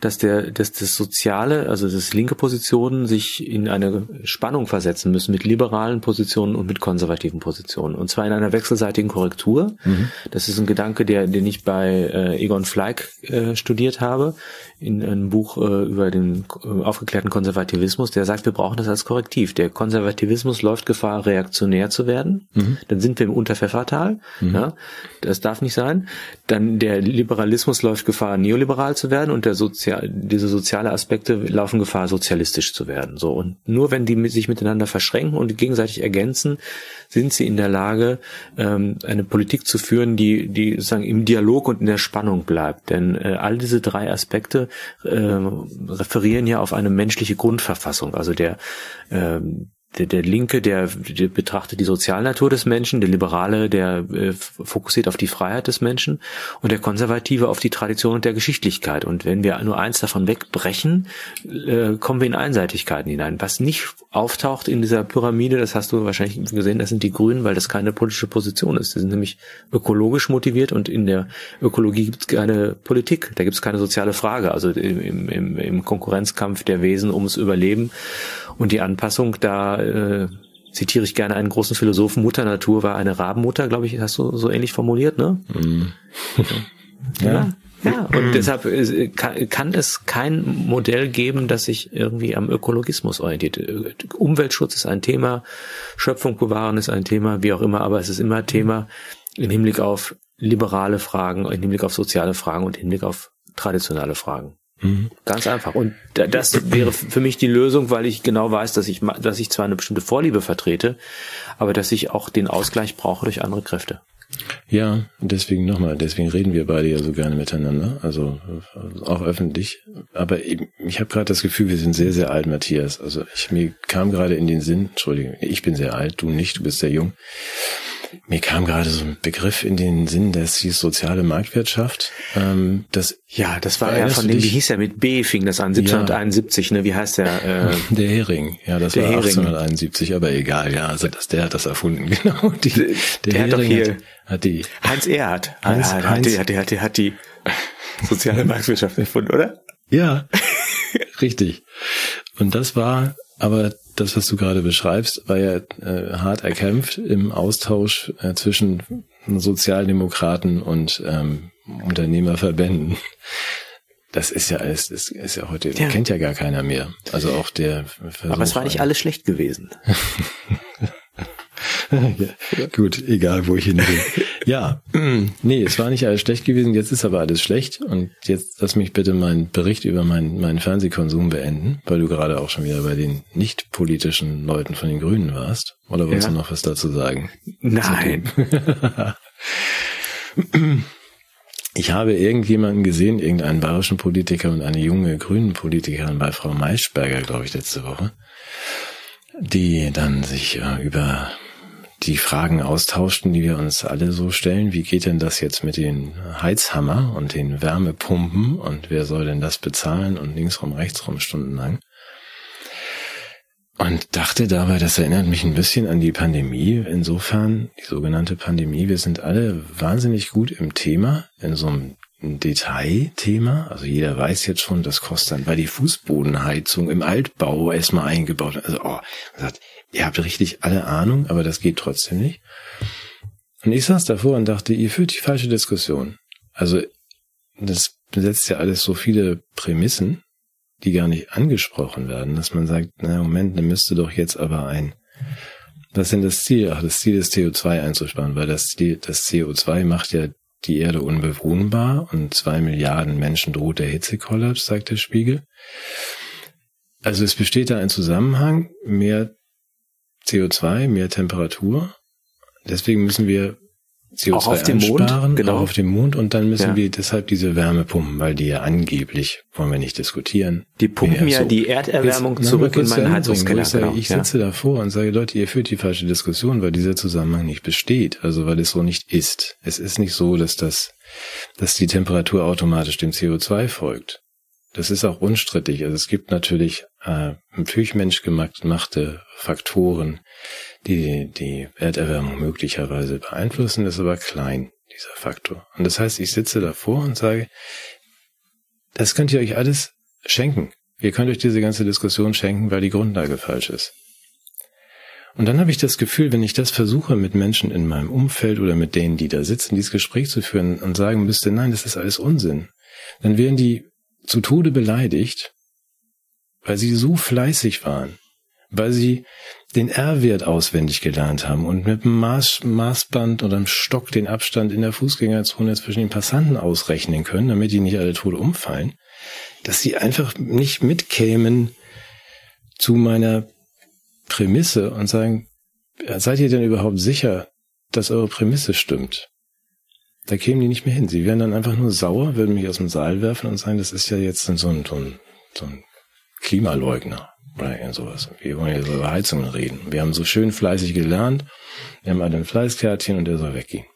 dass der, dass das Soziale, also das linke Positionen sich in eine Spannung versetzen müssen mit liberalen Positionen und mit konservativen Positionen. Und zwar in einer wechselseitigen Korrektur. Mhm. Das ist ein Gedanke, der, den ich bei äh, Egon Fleig äh, studiert habe, in einem Buch äh, über den äh, aufgeklärten Konservativismus, der sagt, wir brauchen das als Korrektiv. Der Konservativismus läuft Gefahr, reaktionär zu werden. Mhm. Dann sind wir im Unter Pfeffertal. Mhm. Ja, das darf nicht sein. Dann der Liberalismus läuft Gefahr, neoliberal zu werden und der Sozial, diese soziale Aspekte laufen Gefahr, sozialistisch zu werden. So und nur wenn die sich miteinander verschränken und gegenseitig ergänzen, sind sie in der Lage, ähm, eine Politik zu führen, die, die sozusagen im Dialog und in der Spannung bleibt. Denn äh, all diese drei Aspekte äh, referieren ja auf eine menschliche Grundverfassung. Also der ähm, der, der Linke, der, der betrachtet die Sozialnatur des Menschen, der Liberale, der äh, fokussiert auf die Freiheit des Menschen und der Konservative auf die Tradition und der Geschichtlichkeit. Und wenn wir nur eins davon wegbrechen, äh, kommen wir in Einseitigkeiten hinein. Was nicht auftaucht in dieser Pyramide, das hast du wahrscheinlich gesehen, das sind die Grünen, weil das keine politische Position ist. Die sind nämlich ökologisch motiviert und in der Ökologie gibt es keine Politik, da gibt es keine soziale Frage. Also im, im, im Konkurrenzkampf der Wesen ums Überleben und die Anpassung, da äh, zitiere ich gerne einen großen Philosophen, Mutter Natur war eine Rabenmutter, glaube ich, hast du so ähnlich formuliert, ne? Mm. ja. ja. Ja, und deshalb äh, kann, kann es kein Modell geben, das sich irgendwie am Ökologismus orientiert. Umweltschutz ist ein Thema, Schöpfung bewahren ist ein Thema, wie auch immer, aber es ist immer Thema im Hinblick auf liberale Fragen, im Hinblick auf soziale Fragen und im Hinblick auf traditionelle Fragen. Mhm. Ganz einfach. Und das wäre für mich die Lösung, weil ich genau weiß, dass ich, dass ich zwar eine bestimmte Vorliebe vertrete, aber dass ich auch den Ausgleich brauche durch andere Kräfte. Ja, deswegen nochmal, deswegen reden wir beide ja so gerne miteinander, also auch öffentlich. Aber eben, ich habe gerade das Gefühl, wir sind sehr, sehr alt, Matthias. Also ich mir kam gerade in den Sinn, Entschuldigung, ich bin sehr alt, du nicht, du bist sehr jung. Mir kam gerade so ein Begriff in den Sinn, das hieß soziale Marktwirtschaft. Ähm, das, ja, das war ja von dem, wie hieß der mit B, fing das an, 1771, ja. ne, wie heißt der? Äh, <laughs> der Hering, ja, das war Hering. 1871, aber egal, ja, also das, der hat das erfunden, <laughs> genau. Die, der, der Hering hat, doch hier, hat, hat die. Heinz Erhardt, Heinz, Heinz, Heinz, hat, hat, hat, hat die soziale Marktwirtschaft erfunden, oder? Ja, <laughs> richtig. Und das war aber das, was du gerade beschreibst, war ja äh, hart erkämpft im Austausch äh, zwischen Sozialdemokraten und ähm, Unternehmerverbänden. Das ist ja alles, das ist ja heute, ja. kennt ja gar keiner mehr. Also auch der Versuch Aber es war nicht alles schlecht gewesen. <laughs> ja, gut, egal wo ich hin will. Ja, <laughs> nee, es war nicht alles schlecht gewesen, jetzt ist aber alles schlecht. Und jetzt lass mich bitte meinen Bericht über meinen, meinen Fernsehkonsum beenden, weil du gerade auch schon wieder bei den nicht politischen Leuten von den Grünen warst. Oder wolltest ja. du noch was dazu sagen? Nein. <laughs> Ich habe irgendjemanden gesehen, irgendeinen bayerischen Politiker und eine junge grünen Politikerin bei Frau Maischberger, glaube ich, letzte Woche, die dann sich äh, über die Fragen austauschten, die wir uns alle so stellen. Wie geht denn das jetzt mit den Heizhammer und den Wärmepumpen und wer soll denn das bezahlen und linksrum, rechtsrum stundenlang? Und dachte dabei, das erinnert mich ein bisschen an die Pandemie. Insofern, die sogenannte Pandemie, wir sind alle wahnsinnig gut im Thema, in so einem ein Detailthema. Also jeder weiß jetzt schon, das kostet dann, weil die Fußbodenheizung im Altbau erstmal eingebaut. Also, oh, man sagt, ihr habt richtig alle Ahnung, aber das geht trotzdem nicht. Und ich saß davor und dachte, ihr führt die falsche Diskussion. Also, das besetzt ja alles so viele Prämissen, die gar nicht angesprochen werden, dass man sagt, na Moment, dann müsste doch jetzt aber ein, was ist denn das Ziel? Ach, das Ziel ist CO2 einzusparen, weil das, das CO2 macht ja die Erde unbewohnbar und zwei Milliarden Menschen droht der Hitzekollaps, sagt der Spiegel. Also es besteht da ein Zusammenhang, mehr CO2, mehr Temperatur. Deswegen müssen wir CO2 auch auf dem Mond, genau. auf dem Mond und dann müssen ja. wir deshalb diese Wärme pumpen, weil die ja angeblich, wollen wir nicht diskutieren. Die pumpen ja so. die Erderwärmung jetzt, zurück in meinen Heizungskeller. Ich, sage, genau. ich sitze ja. davor und sage, Leute, ihr führt die falsche Diskussion, weil dieser Zusammenhang nicht besteht, also weil es so nicht ist. Es ist nicht so, dass das, dass die Temperatur automatisch dem CO2 folgt. Das ist auch unstrittig. Also es gibt natürlich äh, natürlich menschgemachte Faktoren, die die Erderwärmung möglicherweise beeinflussen, ist aber klein, dieser Faktor. Und das heißt, ich sitze davor und sage, das könnt ihr euch alles schenken. Ihr könnt euch diese ganze Diskussion schenken, weil die Grundlage falsch ist. Und dann habe ich das Gefühl, wenn ich das versuche mit Menschen in meinem Umfeld oder mit denen, die da sitzen, dieses Gespräch zu führen und sagen müsste, nein, das ist alles Unsinn, dann wären die zu Tode beleidigt, weil sie so fleißig waren, weil sie den R-Wert auswendig gelernt haben und mit dem Maß, Maßband oder einem Stock den Abstand in der Fußgängerzone zwischen den Passanten ausrechnen können, damit die nicht alle tot umfallen, dass sie einfach nicht mitkämen zu meiner Prämisse und sagen, seid ihr denn überhaupt sicher, dass eure Prämisse stimmt? Da kämen die nicht mehr hin. Sie wären dann einfach nur sauer, würden mich aus dem Saal werfen und sagen, das ist ja jetzt so ein, so ein, so ein Klimaleugner oder irgend sowas. Wir wollen jetzt über Heizungen reden. Wir haben so schön fleißig gelernt. Wir haben alle ein Fleißkärtchen und der soll weggehen.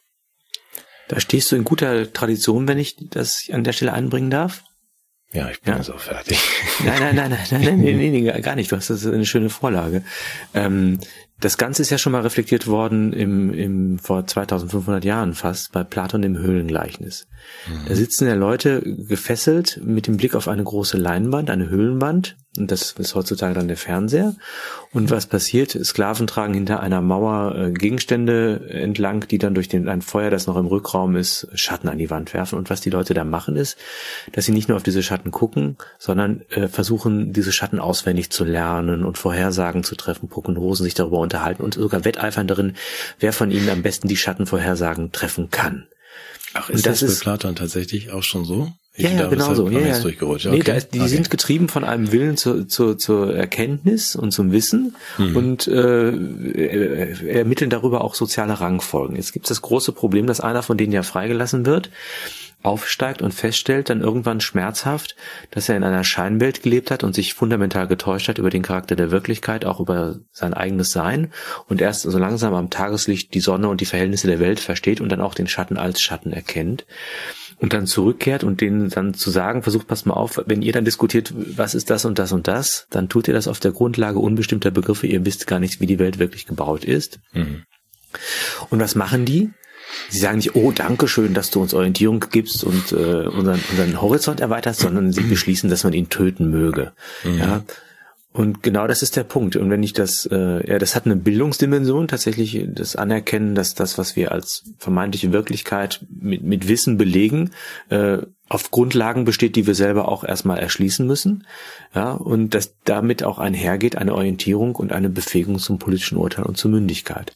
Da stehst du in guter Tradition, wenn ich das an der Stelle einbringen darf. Ja, ich bin ja. auch fertig. <laughs> Nein, nein, nein, nein, nein, nein, nee, nee, gar nicht. Du hast das eine schöne Vorlage. Ähm, das Ganze ist ja schon mal reflektiert worden im, im vor 2500 Jahren fast bei Platon im Höhlengleichnis. Mhm. Da sitzen ja Leute gefesselt mit dem Blick auf eine große Leinwand, eine Höhlenwand, und das ist heutzutage dann der Fernseher. Und was passiert? Sklaven tragen hinter einer Mauer äh, Gegenstände entlang, die dann durch den, ein Feuer, das noch im Rückraum ist, Schatten an die Wand werfen. Und was die Leute da machen ist, dass sie nicht nur auf diese Schatten gucken, sondern äh, versuchen, diese Schatten auswendig zu lernen und Vorhersagen zu treffen, Prognosen, sich darüber unterhalten und sogar wetteifern darin, wer von ihnen am besten die Schattenvorhersagen treffen kann. Ach, ist das, das bei Platon tatsächlich auch schon so? Ich ja, ja, genau so. Ja, ja. Durchgerutscht. Nee, da ist, die okay. sind getrieben von einem Willen zur, zur, zur Erkenntnis und zum Wissen mhm. und äh, ermitteln darüber auch soziale Rangfolgen. Jetzt gibt es das große Problem, dass einer von denen ja freigelassen wird aufsteigt und feststellt dann irgendwann schmerzhaft, dass er in einer Scheinwelt gelebt hat und sich fundamental getäuscht hat über den Charakter der Wirklichkeit, auch über sein eigenes Sein und erst so langsam am Tageslicht die Sonne und die Verhältnisse der Welt versteht und dann auch den Schatten als Schatten erkennt und dann zurückkehrt und denen dann zu sagen, versucht, passt mal auf, wenn ihr dann diskutiert, was ist das und das und das, dann tut ihr das auf der Grundlage unbestimmter Begriffe, ihr wisst gar nicht, wie die Welt wirklich gebaut ist. Mhm. Und was machen die? Sie sagen nicht, oh, danke schön, dass du uns Orientierung gibst und äh, unseren, unseren Horizont erweiterst, sondern sie beschließen, dass man ihn töten möge. Mhm. Ja, und genau das ist der Punkt. Und wenn ich das, äh, ja, das hat eine Bildungsdimension, tatsächlich das Anerkennen, dass das, was wir als vermeintliche Wirklichkeit mit, mit Wissen belegen, äh, auf Grundlagen besteht, die wir selber auch erstmal erschließen müssen. Ja, und dass damit auch einhergeht eine Orientierung und eine Befähigung zum politischen Urteil und zur Mündigkeit.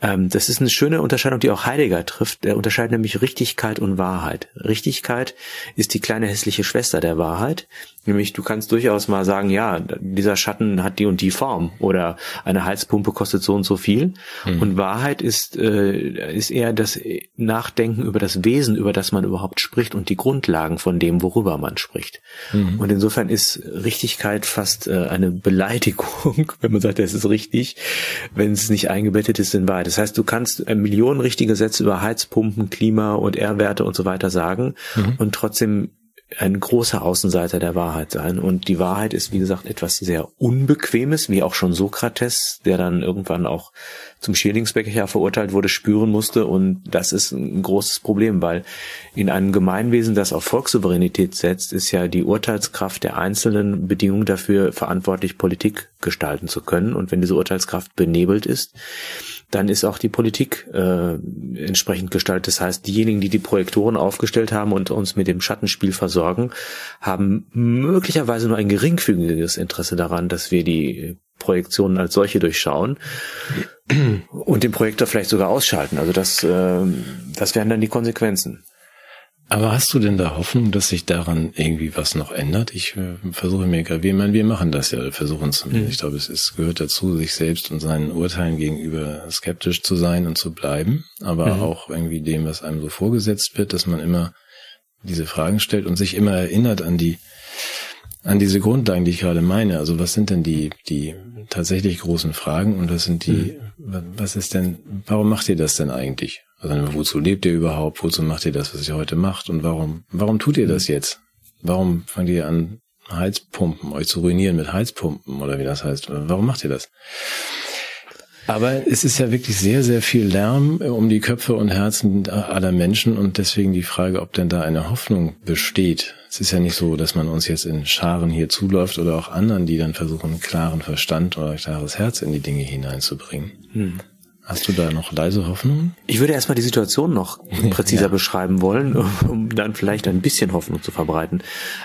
Ähm, das ist eine schöne Unterscheidung, die auch Heidegger trifft. Er unterscheidet nämlich Richtigkeit und Wahrheit. Richtigkeit ist die kleine hässliche Schwester der Wahrheit. Nämlich, du kannst durchaus mal sagen, ja, dieser Schatten hat die und die Form oder eine Heizpumpe kostet so und so viel. Mhm. Und Wahrheit ist, äh, ist eher das Nachdenken über das Wesen, über das man überhaupt spricht und die Grundlagen von dem, worüber man spricht. Mhm. Und insofern ist Richtigkeit fast äh, eine Beleidigung, <laughs> wenn man sagt, es ist richtig, wenn es nicht eingebettet ist in Wahrheit. Das heißt, du kannst äh, Millionen richtige Sätze über Heizpumpen, Klima und R-Werte und so weiter sagen mhm. und trotzdem ein großer Außenseiter der Wahrheit sein. Und die Wahrheit ist, wie gesagt, etwas sehr Unbequemes, wie auch schon Sokrates, der dann irgendwann auch zum Schädlingsbecher verurteilt wurde, spüren musste. Und das ist ein großes Problem, weil in einem Gemeinwesen, das auf Volkssouveränität setzt, ist ja die Urteilskraft der Einzelnen Bedingung dafür, verantwortlich Politik gestalten zu können. Und wenn diese Urteilskraft benebelt ist, dann ist auch die Politik äh, entsprechend gestaltet. Das heißt, diejenigen, die die Projektoren aufgestellt haben und uns mit dem Schattenspiel versorgen, haben möglicherweise nur ein geringfügiges Interesse daran, dass wir die Projektionen als solche durchschauen und den Projektor vielleicht sogar ausschalten. Also das, äh, das wären dann die Konsequenzen. Aber hast du denn da Hoffnung, dass sich daran irgendwie was noch ändert? Ich äh, versuche mir gerade, wir, meine, wir machen das ja, versuchen es. Mhm. Ich glaube, es ist, gehört dazu, sich selbst und seinen Urteilen gegenüber skeptisch zu sein und zu bleiben, aber mhm. auch irgendwie dem, was einem so vorgesetzt wird, dass man immer diese Fragen stellt und sich immer erinnert an die, an diese Grundlagen, die ich gerade meine. Also was sind denn die, die tatsächlich großen Fragen und was sind die, mhm. was ist denn, warum macht ihr das denn eigentlich? Also wozu lebt ihr überhaupt? Wozu macht ihr das, was ihr heute macht? Und warum, warum tut ihr das jetzt? Warum fangt ihr an, Heizpumpen, euch zu ruinieren mit Heizpumpen oder wie das heißt? Warum macht ihr das? Aber es ist ja wirklich sehr, sehr viel Lärm um die Köpfe und Herzen aller Menschen und deswegen die Frage, ob denn da eine Hoffnung besteht. Es ist ja nicht so, dass man uns jetzt in Scharen hier zuläuft oder auch anderen, die dann versuchen, klaren Verstand oder klares Herz in die Dinge hineinzubringen. Hm. Hast du da noch leise Hoffnung? Ich würde erstmal die Situation noch <laughs> präziser ja. beschreiben wollen, <laughs> um dann vielleicht ein bisschen Hoffnung zu verbreiten.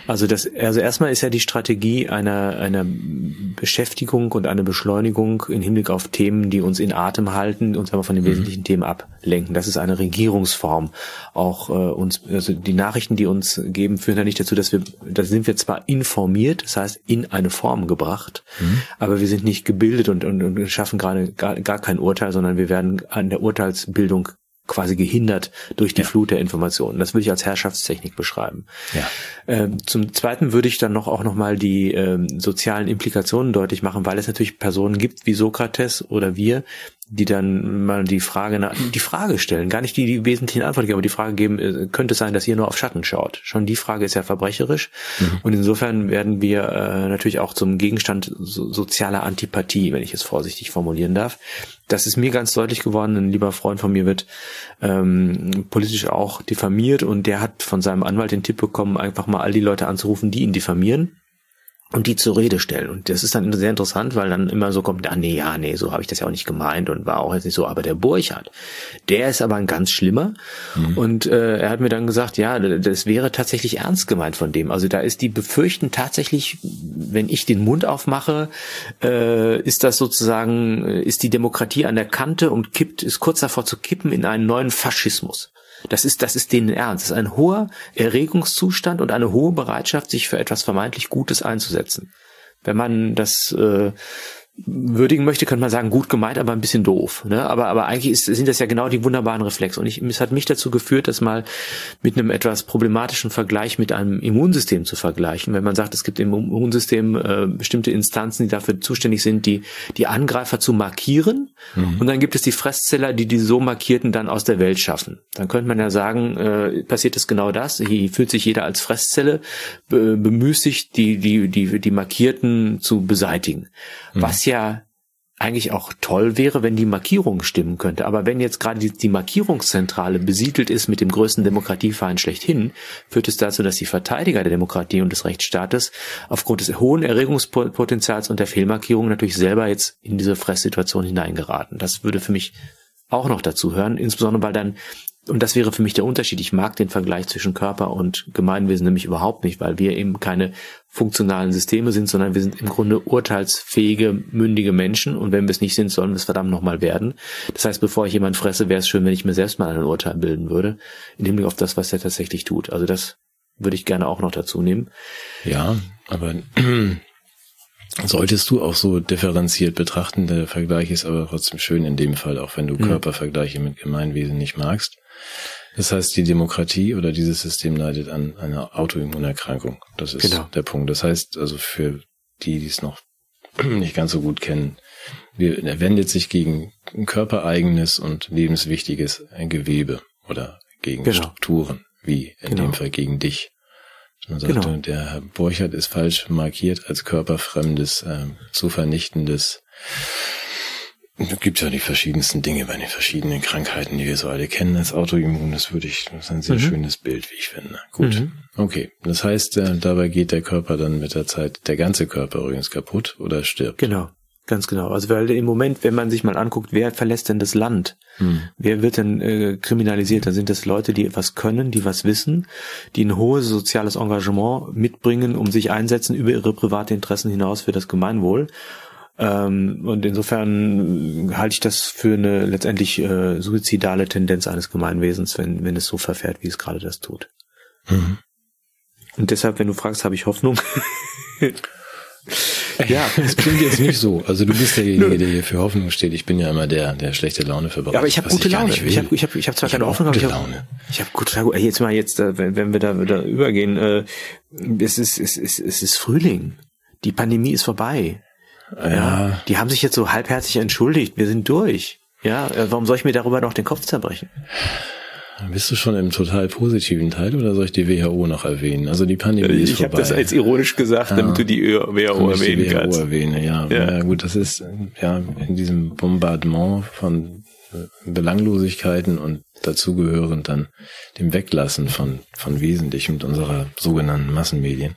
Also das, also erstmal ist ja die Strategie einer, einer Beschäftigung und eine Beschleunigung im Hinblick auf Themen, die uns in Atem halten, uns aber von den mhm. wesentlichen Themen ablenken. Das ist eine Regierungsform. Auch äh, uns, also die Nachrichten, die uns geben, führen ja nicht dazu, dass wir, da sind wir zwar informiert, das heißt in eine Form gebracht, mhm. aber wir sind nicht gebildet und, und, und schaffen gerade gar, gar kein Urteil, sondern sondern wir werden an der Urteilsbildung quasi gehindert durch die ja. Flut der Informationen. Das würde ich als Herrschaftstechnik beschreiben. Ja. Ähm, zum Zweiten würde ich dann noch auch nochmal die ähm, sozialen Implikationen deutlich machen, weil es natürlich Personen gibt wie Sokrates oder wir, die dann mal die Frage, die Frage stellen, gar nicht die, die wesentlichen Antworten geben, aber die Frage geben, äh, könnte es sein, dass ihr nur auf Schatten schaut? Schon die Frage ist ja verbrecherisch. Mhm. Und insofern werden wir äh, natürlich auch zum Gegenstand so, sozialer Antipathie, wenn ich es vorsichtig formulieren darf. Das ist mir ganz deutlich geworden. Ein lieber Freund von mir wird ähm, politisch auch diffamiert und der hat von seinem Anwalt den Tipp bekommen, einfach mal all die Leute anzurufen, die ihn diffamieren und die zur Rede stellen. Und das ist dann sehr interessant, weil dann immer so kommt, ah nee, ja, nee, so habe ich das ja auch nicht gemeint und war auch jetzt nicht so. Aber der Burchardt, der ist aber ein ganz schlimmer. Mhm. Und äh, er hat mir dann gesagt, ja, das wäre tatsächlich ernst gemeint von dem. Also da ist die befürchten tatsächlich, wenn ich den Mund aufmache, äh, ist das sozusagen, äh, ist die Demokratie an der Kante und kippt, ist kurz davor zu kippen in einen neuen Faschismus. Das ist, das ist denen ernst. Das ist ein hoher Erregungszustand und eine hohe Bereitschaft, sich für etwas vermeintlich Gutes einzusetzen. Wenn man das äh, würdigen möchte, könnte man sagen, gut gemeint, aber ein bisschen doof. Ne? Aber, aber eigentlich ist, sind das ja genau die wunderbaren Reflexe. Und ich, es hat mich dazu geführt, das mal mit einem etwas problematischen Vergleich mit einem Immunsystem zu vergleichen. Wenn man sagt, es gibt im Immunsystem äh, bestimmte Instanzen, die dafür zuständig sind, die, die Angreifer zu markieren. Mhm. Und dann gibt es die Fresszeller, die die so markierten dann aus der Welt schaffen. Dann könnte man ja sagen, äh, passiert es genau das. Hier fühlt sich jeder als Fresszelle, be bemüßigt, die, die, die, die Markierten zu beseitigen. Mhm. Was ja eigentlich auch toll wäre, wenn die Markierung stimmen könnte. Aber wenn jetzt gerade die, die, Markierungszentrale besiedelt ist mit dem größten Demokratiefeind schlechthin, führt es dazu, dass die Verteidiger der Demokratie und des Rechtsstaates aufgrund des hohen Erregungspotenzials und der Fehlmarkierung natürlich selber jetzt in diese Fresssituation hineingeraten. Das würde für mich auch noch dazu hören, insbesondere weil dann und das wäre für mich der Unterschied. Ich mag den Vergleich zwischen Körper und Gemeinwesen nämlich überhaupt nicht, weil wir eben keine funktionalen Systeme sind, sondern wir sind im Grunde urteilsfähige, mündige Menschen. Und wenn wir es nicht sind, sollen wir es verdammt nochmal werden. Das heißt, bevor ich jemanden fresse, wäre es schön, wenn ich mir selbst mal ein Urteil bilden würde, in Hinblick auf das, was er tatsächlich tut. Also das würde ich gerne auch noch dazu nehmen. Ja, aber <clears throat> solltest du auch so differenziert betrachten. Der Vergleich ist aber trotzdem schön in dem Fall, auch wenn du mhm. Körpervergleiche mit Gemeinwesen nicht magst. Das heißt, die Demokratie oder dieses System leidet an einer Autoimmunerkrankung. Das ist genau. der Punkt. Das heißt, also für die, die es noch <clears throat> nicht ganz so gut kennen, er wendet sich gegen körpereigenes und lebenswichtiges Gewebe oder gegen genau. Strukturen, wie in genau. dem Fall gegen dich. Man sagt, genau. der Herr Borchert ist falsch markiert als körperfremdes, äh, zu vernichtendes es gibt ja die verschiedensten Dinge bei den verschiedenen Krankheiten, die wir so alle kennen als Autoimmun. Das würde ich, das ist ein sehr mhm. schönes Bild, wie ich finde. Gut. Mhm. Okay. Das heißt, äh, dabei geht der Körper dann mit der Zeit, der ganze Körper übrigens kaputt oder stirbt. Genau. Ganz genau. Also weil im Moment, wenn man sich mal anguckt, wer verlässt denn das Land? Hm. Wer wird denn äh, kriminalisiert? Dann sind das Leute, die etwas können, die was wissen, die ein hohes soziales Engagement mitbringen, um sich einsetzen über ihre private Interessen hinaus für das Gemeinwohl. Ähm, und insofern halte ich das für eine letztendlich äh, suizidale Tendenz eines Gemeinwesens, wenn, wenn es so verfährt, wie es gerade das tut. Mhm. Und deshalb, wenn du fragst, habe ich Hoffnung. <laughs> ja, es klingt jetzt nicht so. Also du bist derjenige, der hier für Hoffnung steht. Ich bin ja immer der, der schlechte Laune verbreitet. Ja, aber ich habe gute ich Laune. Ich habe ich hab, ich hab zwar ich keine hab Hoffnung, aber ich habe ich hab gute Laune. Jetzt mal jetzt, äh, wenn, wenn wir da wieder übergehen, äh, es ist es ist es ist Frühling. Die Pandemie ist vorbei. Ja. Die haben sich jetzt so halbherzig entschuldigt. Wir sind durch. Ja, äh, warum soll ich mir darüber noch den Kopf zerbrechen? Bist du schon im total positiven Teil oder soll ich die WHO noch erwähnen? Also die Pandemie ist ich vorbei. Ich habe das als ironisch gesagt, ja, damit du die WHO erwähnen die WHO kannst. erwähne, ja. ja. ja. gut, das ist ja in diesem Bombardement von äh, Belanglosigkeiten und dazugehörend dann dem Weglassen von, von Wesentlichem unserer sogenannten Massenmedien.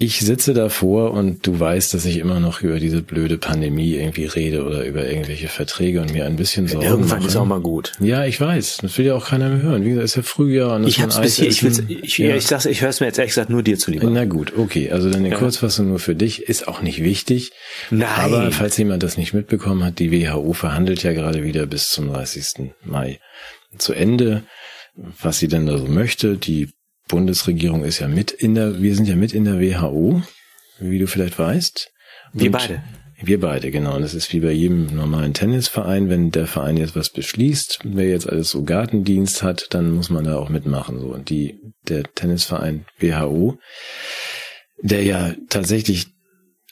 Ich sitze davor und du weißt, dass ich immer noch über diese blöde Pandemie irgendwie rede oder über irgendwelche Verträge und mir ein bisschen Sorgen Irgendwann mache. ist auch mal gut. Ja, ich weiß. Das will ja auch keiner mehr hören. Wie gesagt, ist ja Frühjahr und ich hab's bis hier, ich, will's, ich, ja. ich, sag's, ich höre es mir jetzt ehrlich gesagt nur dir zuliebe. Na gut, okay. Also dann eine ja. Kurzfassung nur für dich. Ist auch nicht wichtig. Nein. Aber falls jemand das nicht mitbekommen hat, die WHO verhandelt ja gerade wieder bis zum 30. Mai zu Ende was sie denn da so möchte. Die Bundesregierung ist ja mit in der, wir sind ja mit in der WHO, wie du vielleicht weißt. Und wir beide. Wir beide, genau. Und das ist wie bei jedem normalen Tennisverein, wenn der Verein jetzt was beschließt, wer jetzt alles so Gartendienst hat, dann muss man da auch mitmachen. So. Und die, der Tennisverein WHO, der ja tatsächlich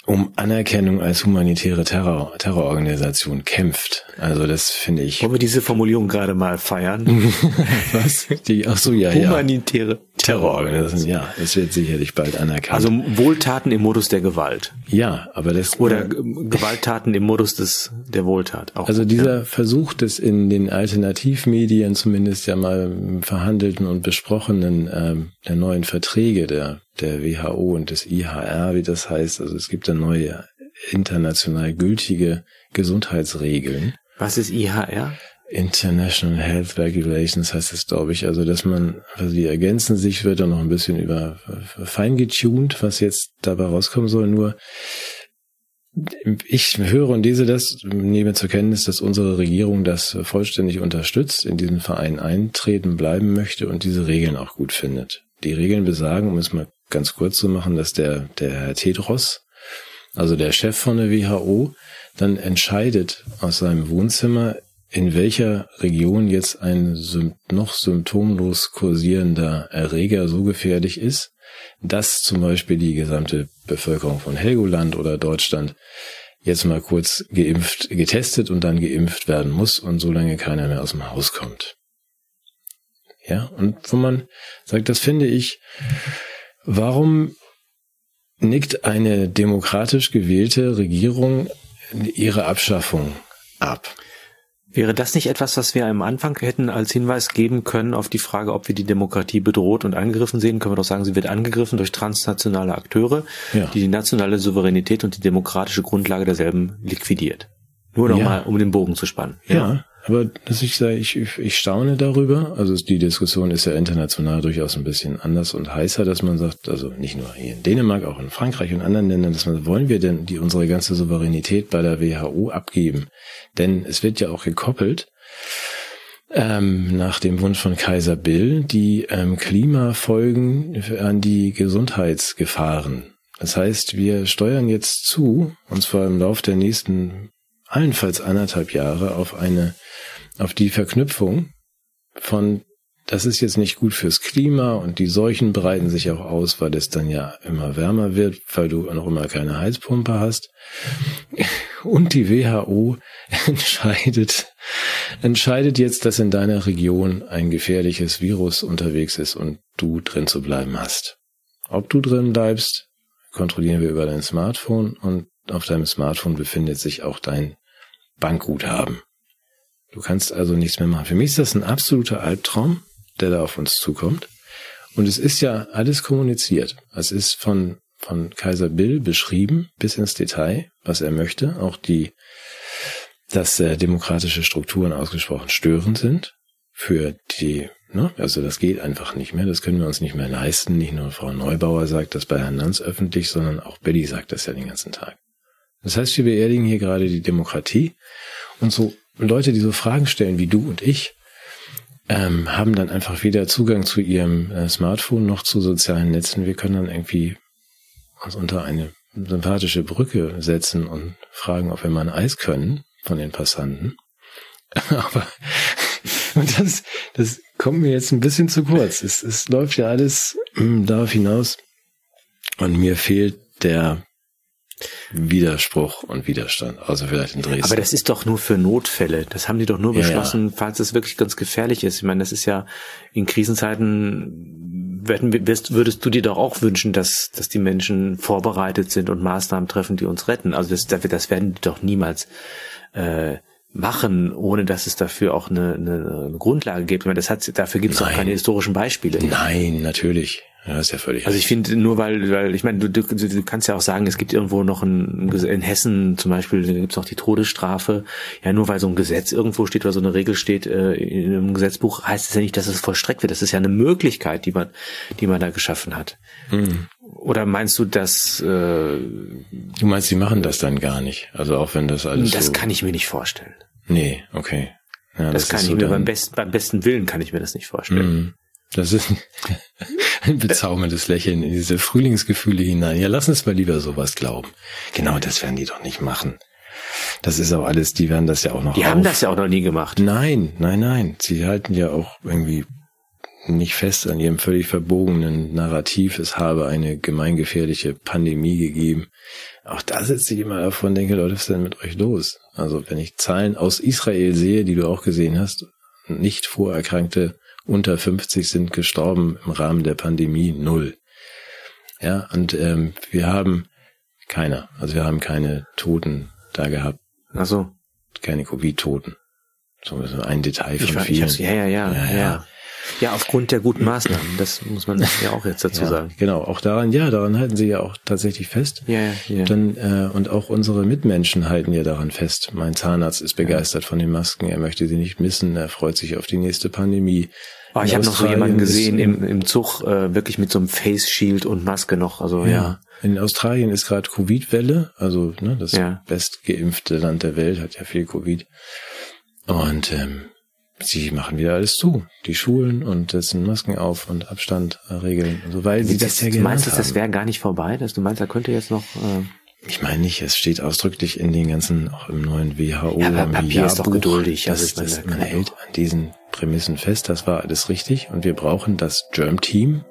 um Anerkennung als humanitäre Terror, Terrororganisation kämpft. Also das finde ich. Wollen wir diese Formulierung gerade mal feiern? <laughs> Was? Die, ach so, ja, ja. Humanitäre Terrororganisation. Ja, das wird sicherlich bald anerkannt. Also Wohltaten im Modus der Gewalt. Ja, aber das. Oder äh, Gewalttaten im Modus des, der Wohltat. Auch, also dieser ja. Versuch des in den Alternativmedien zumindest ja mal verhandelten und besprochenen, ähm, der neuen Verträge der der WHO und des IHR, wie das heißt. Also es gibt da neue international gültige Gesundheitsregeln. Was ist IHR? International Health Regulations heißt es, glaube ich. Also, dass man, also die ergänzen sich, wird dann noch ein bisschen über feingetuned, was jetzt dabei rauskommen soll. Nur, ich höre und lese das, nehme zur Kenntnis, dass unsere Regierung das vollständig unterstützt, in diesen Verein eintreten bleiben möchte und diese Regeln auch gut findet. Die Regeln besagen, um es mal ganz kurz zu machen, dass der, der Herr Tedros, also der Chef von der WHO, dann entscheidet aus seinem Wohnzimmer, in welcher Region jetzt ein noch symptomlos kursierender Erreger so gefährlich ist, dass zum Beispiel die gesamte Bevölkerung von Helgoland oder Deutschland jetzt mal kurz geimpft, getestet und dann geimpft werden muss und solange keiner mehr aus dem Haus kommt. Ja, und wo man sagt, das finde ich, warum nickt eine demokratisch gewählte Regierung ihre Abschaffung ab? Wäre das nicht etwas, was wir am Anfang hätten als Hinweis geben können auf die Frage, ob wir die Demokratie bedroht und angegriffen sehen? Können wir doch sagen, sie wird angegriffen durch transnationale Akteure, ja. die die nationale Souveränität und die demokratische Grundlage derselben liquidiert. Nur nochmal, ja. um den Bogen zu spannen. Ja. ja. Aber dass ich sage, ich, ich staune darüber. Also die Diskussion ist ja international durchaus ein bisschen anders und heißer, dass man sagt, also nicht nur hier in Dänemark, auch in Frankreich und anderen Ländern, dass man, wollen wir denn die unsere ganze Souveränität bei der WHO abgeben? Denn es wird ja auch gekoppelt, ähm, nach dem Wunsch von Kaiser Bill, die ähm, Klimafolgen an die Gesundheitsgefahren. Das heißt, wir steuern jetzt zu, und zwar im Lauf der nächsten allenfalls anderthalb Jahre auf eine auf die Verknüpfung von, das ist jetzt nicht gut fürs Klima und die Seuchen breiten sich auch aus, weil es dann ja immer wärmer wird, weil du noch immer keine Heizpumpe hast. Und die WHO <laughs> entscheidet, entscheidet jetzt, dass in deiner Region ein gefährliches Virus unterwegs ist und du drin zu bleiben hast. Ob du drin bleibst, kontrollieren wir über dein Smartphone und auf deinem Smartphone befindet sich auch dein Bankguthaben. Du kannst also nichts mehr machen. Für mich ist das ein absoluter Albtraum, der da auf uns zukommt. Und es ist ja alles kommuniziert. Es ist von, von Kaiser Bill beschrieben bis ins Detail, was er möchte. Auch die, dass äh, demokratische Strukturen ausgesprochen störend sind für die, ne? also das geht einfach nicht mehr. Das können wir uns nicht mehr leisten. Nicht nur Frau Neubauer sagt das bei Herrn Lanz öffentlich, sondern auch Billy sagt das ja den ganzen Tag. Das heißt, wir beerdigen hier gerade die Demokratie und so Leute, die so Fragen stellen wie du und ich, ähm, haben dann einfach weder Zugang zu ihrem äh, Smartphone noch zu sozialen Netzen. Wir können dann irgendwie uns unter eine sympathische Brücke setzen und fragen, ob wir mal ein Eis können von den Passanten. <laughs> Aber <laughs> und das, das kommt mir jetzt ein bisschen zu kurz. Es, es läuft ja alles mm, darauf hinaus. Und mir fehlt der Widerspruch und Widerstand, also vielleicht in Dresden. Aber das ist doch nur für Notfälle. Das haben die doch nur beschlossen, ja, ja. falls es wirklich ganz gefährlich ist. Ich meine, das ist ja in Krisenzeiten würdest du dir doch auch wünschen, dass, dass die Menschen vorbereitet sind und Maßnahmen treffen, die uns retten. Also das, das werden die doch niemals äh, machen, ohne dass es dafür auch eine, eine, eine Grundlage gibt. Ich meine, das hat, dafür gibt es auch keine historischen Beispiele. Nein, natürlich. Ja, ist ja völlig. Also ich finde nur, weil, weil ich meine, du, du, du kannst ja auch sagen, es gibt irgendwo noch ein, in Hessen zum Beispiel, da gibt es auch die Todesstrafe. Ja, nur weil so ein Gesetz irgendwo steht oder so eine Regel steht äh, in einem Gesetzbuch, heißt es ja nicht, dass es vollstreckt wird. Das ist ja eine Möglichkeit, die man, die man da geschaffen hat. Mhm. Oder meinst du, dass äh, Du meinst, sie machen das dann gar nicht? Also auch wenn das alles. Das so kann ich mir nicht vorstellen. Nee, okay. Ja, das, das kann ich so mir beim besten, beim besten Willen kann ich mir das nicht vorstellen. Mhm. Das ist ein bezauberndes Lächeln in diese Frühlingsgefühle hinein. Ja, lass uns mal lieber sowas glauben. Genau, das werden die doch nicht machen. Das ist auch alles, die werden das ja auch noch. Die auf. haben das ja auch noch nie gemacht. Nein, nein, nein. Sie halten ja auch irgendwie nicht fest an ihrem völlig verbogenen Narrativ. Es habe eine gemeingefährliche Pandemie gegeben. Auch da sitze ich immer davon und denke, Leute, was ist denn mit euch los? Also wenn ich Zahlen aus Israel sehe, die du auch gesehen hast, nicht vorerkrankte unter 50 sind gestorben im Rahmen der Pandemie null. Ja, und ähm, wir haben keiner, also wir haben keine Toten da gehabt. Ach so. Keine Covid-Toten. So ein Detail von ich, vielen. Ja, ja, ja, ja, ja. Ja, aufgrund der guten Maßnahmen, das muss man <laughs> ja auch jetzt dazu ja, sagen. Genau, auch daran, ja, daran halten sie ja auch tatsächlich fest. Ja, ja. Dann, äh, und auch unsere Mitmenschen halten ja daran fest. Mein Zahnarzt ist begeistert von den Masken, er möchte sie nicht missen, er freut sich auf die nächste Pandemie. Oh, ich habe noch so jemanden gesehen im, im Zug, äh, wirklich mit so einem Face Shield und Maske noch. Also ja. ja. In Australien ist gerade Covid-Welle, also ne, das ja. bestgeimpfte Land der Welt hat ja viel Covid. Und ähm, sie machen wieder alles zu. Die Schulen und setzen Masken auf und Abstand regeln und so, weil sie das, das ja Du meinst, dass das wäre gar nicht vorbei? Dass du meinst, da könnte jetzt noch... Äh ich meine nicht, es steht ausdrücklich in den ganzen, auch im neuen WHO. Ja, aber Papier ist doch geduldig. Also das, das, man hält an diesen Prämissen fest, das war alles richtig und wir brauchen das Germ Team.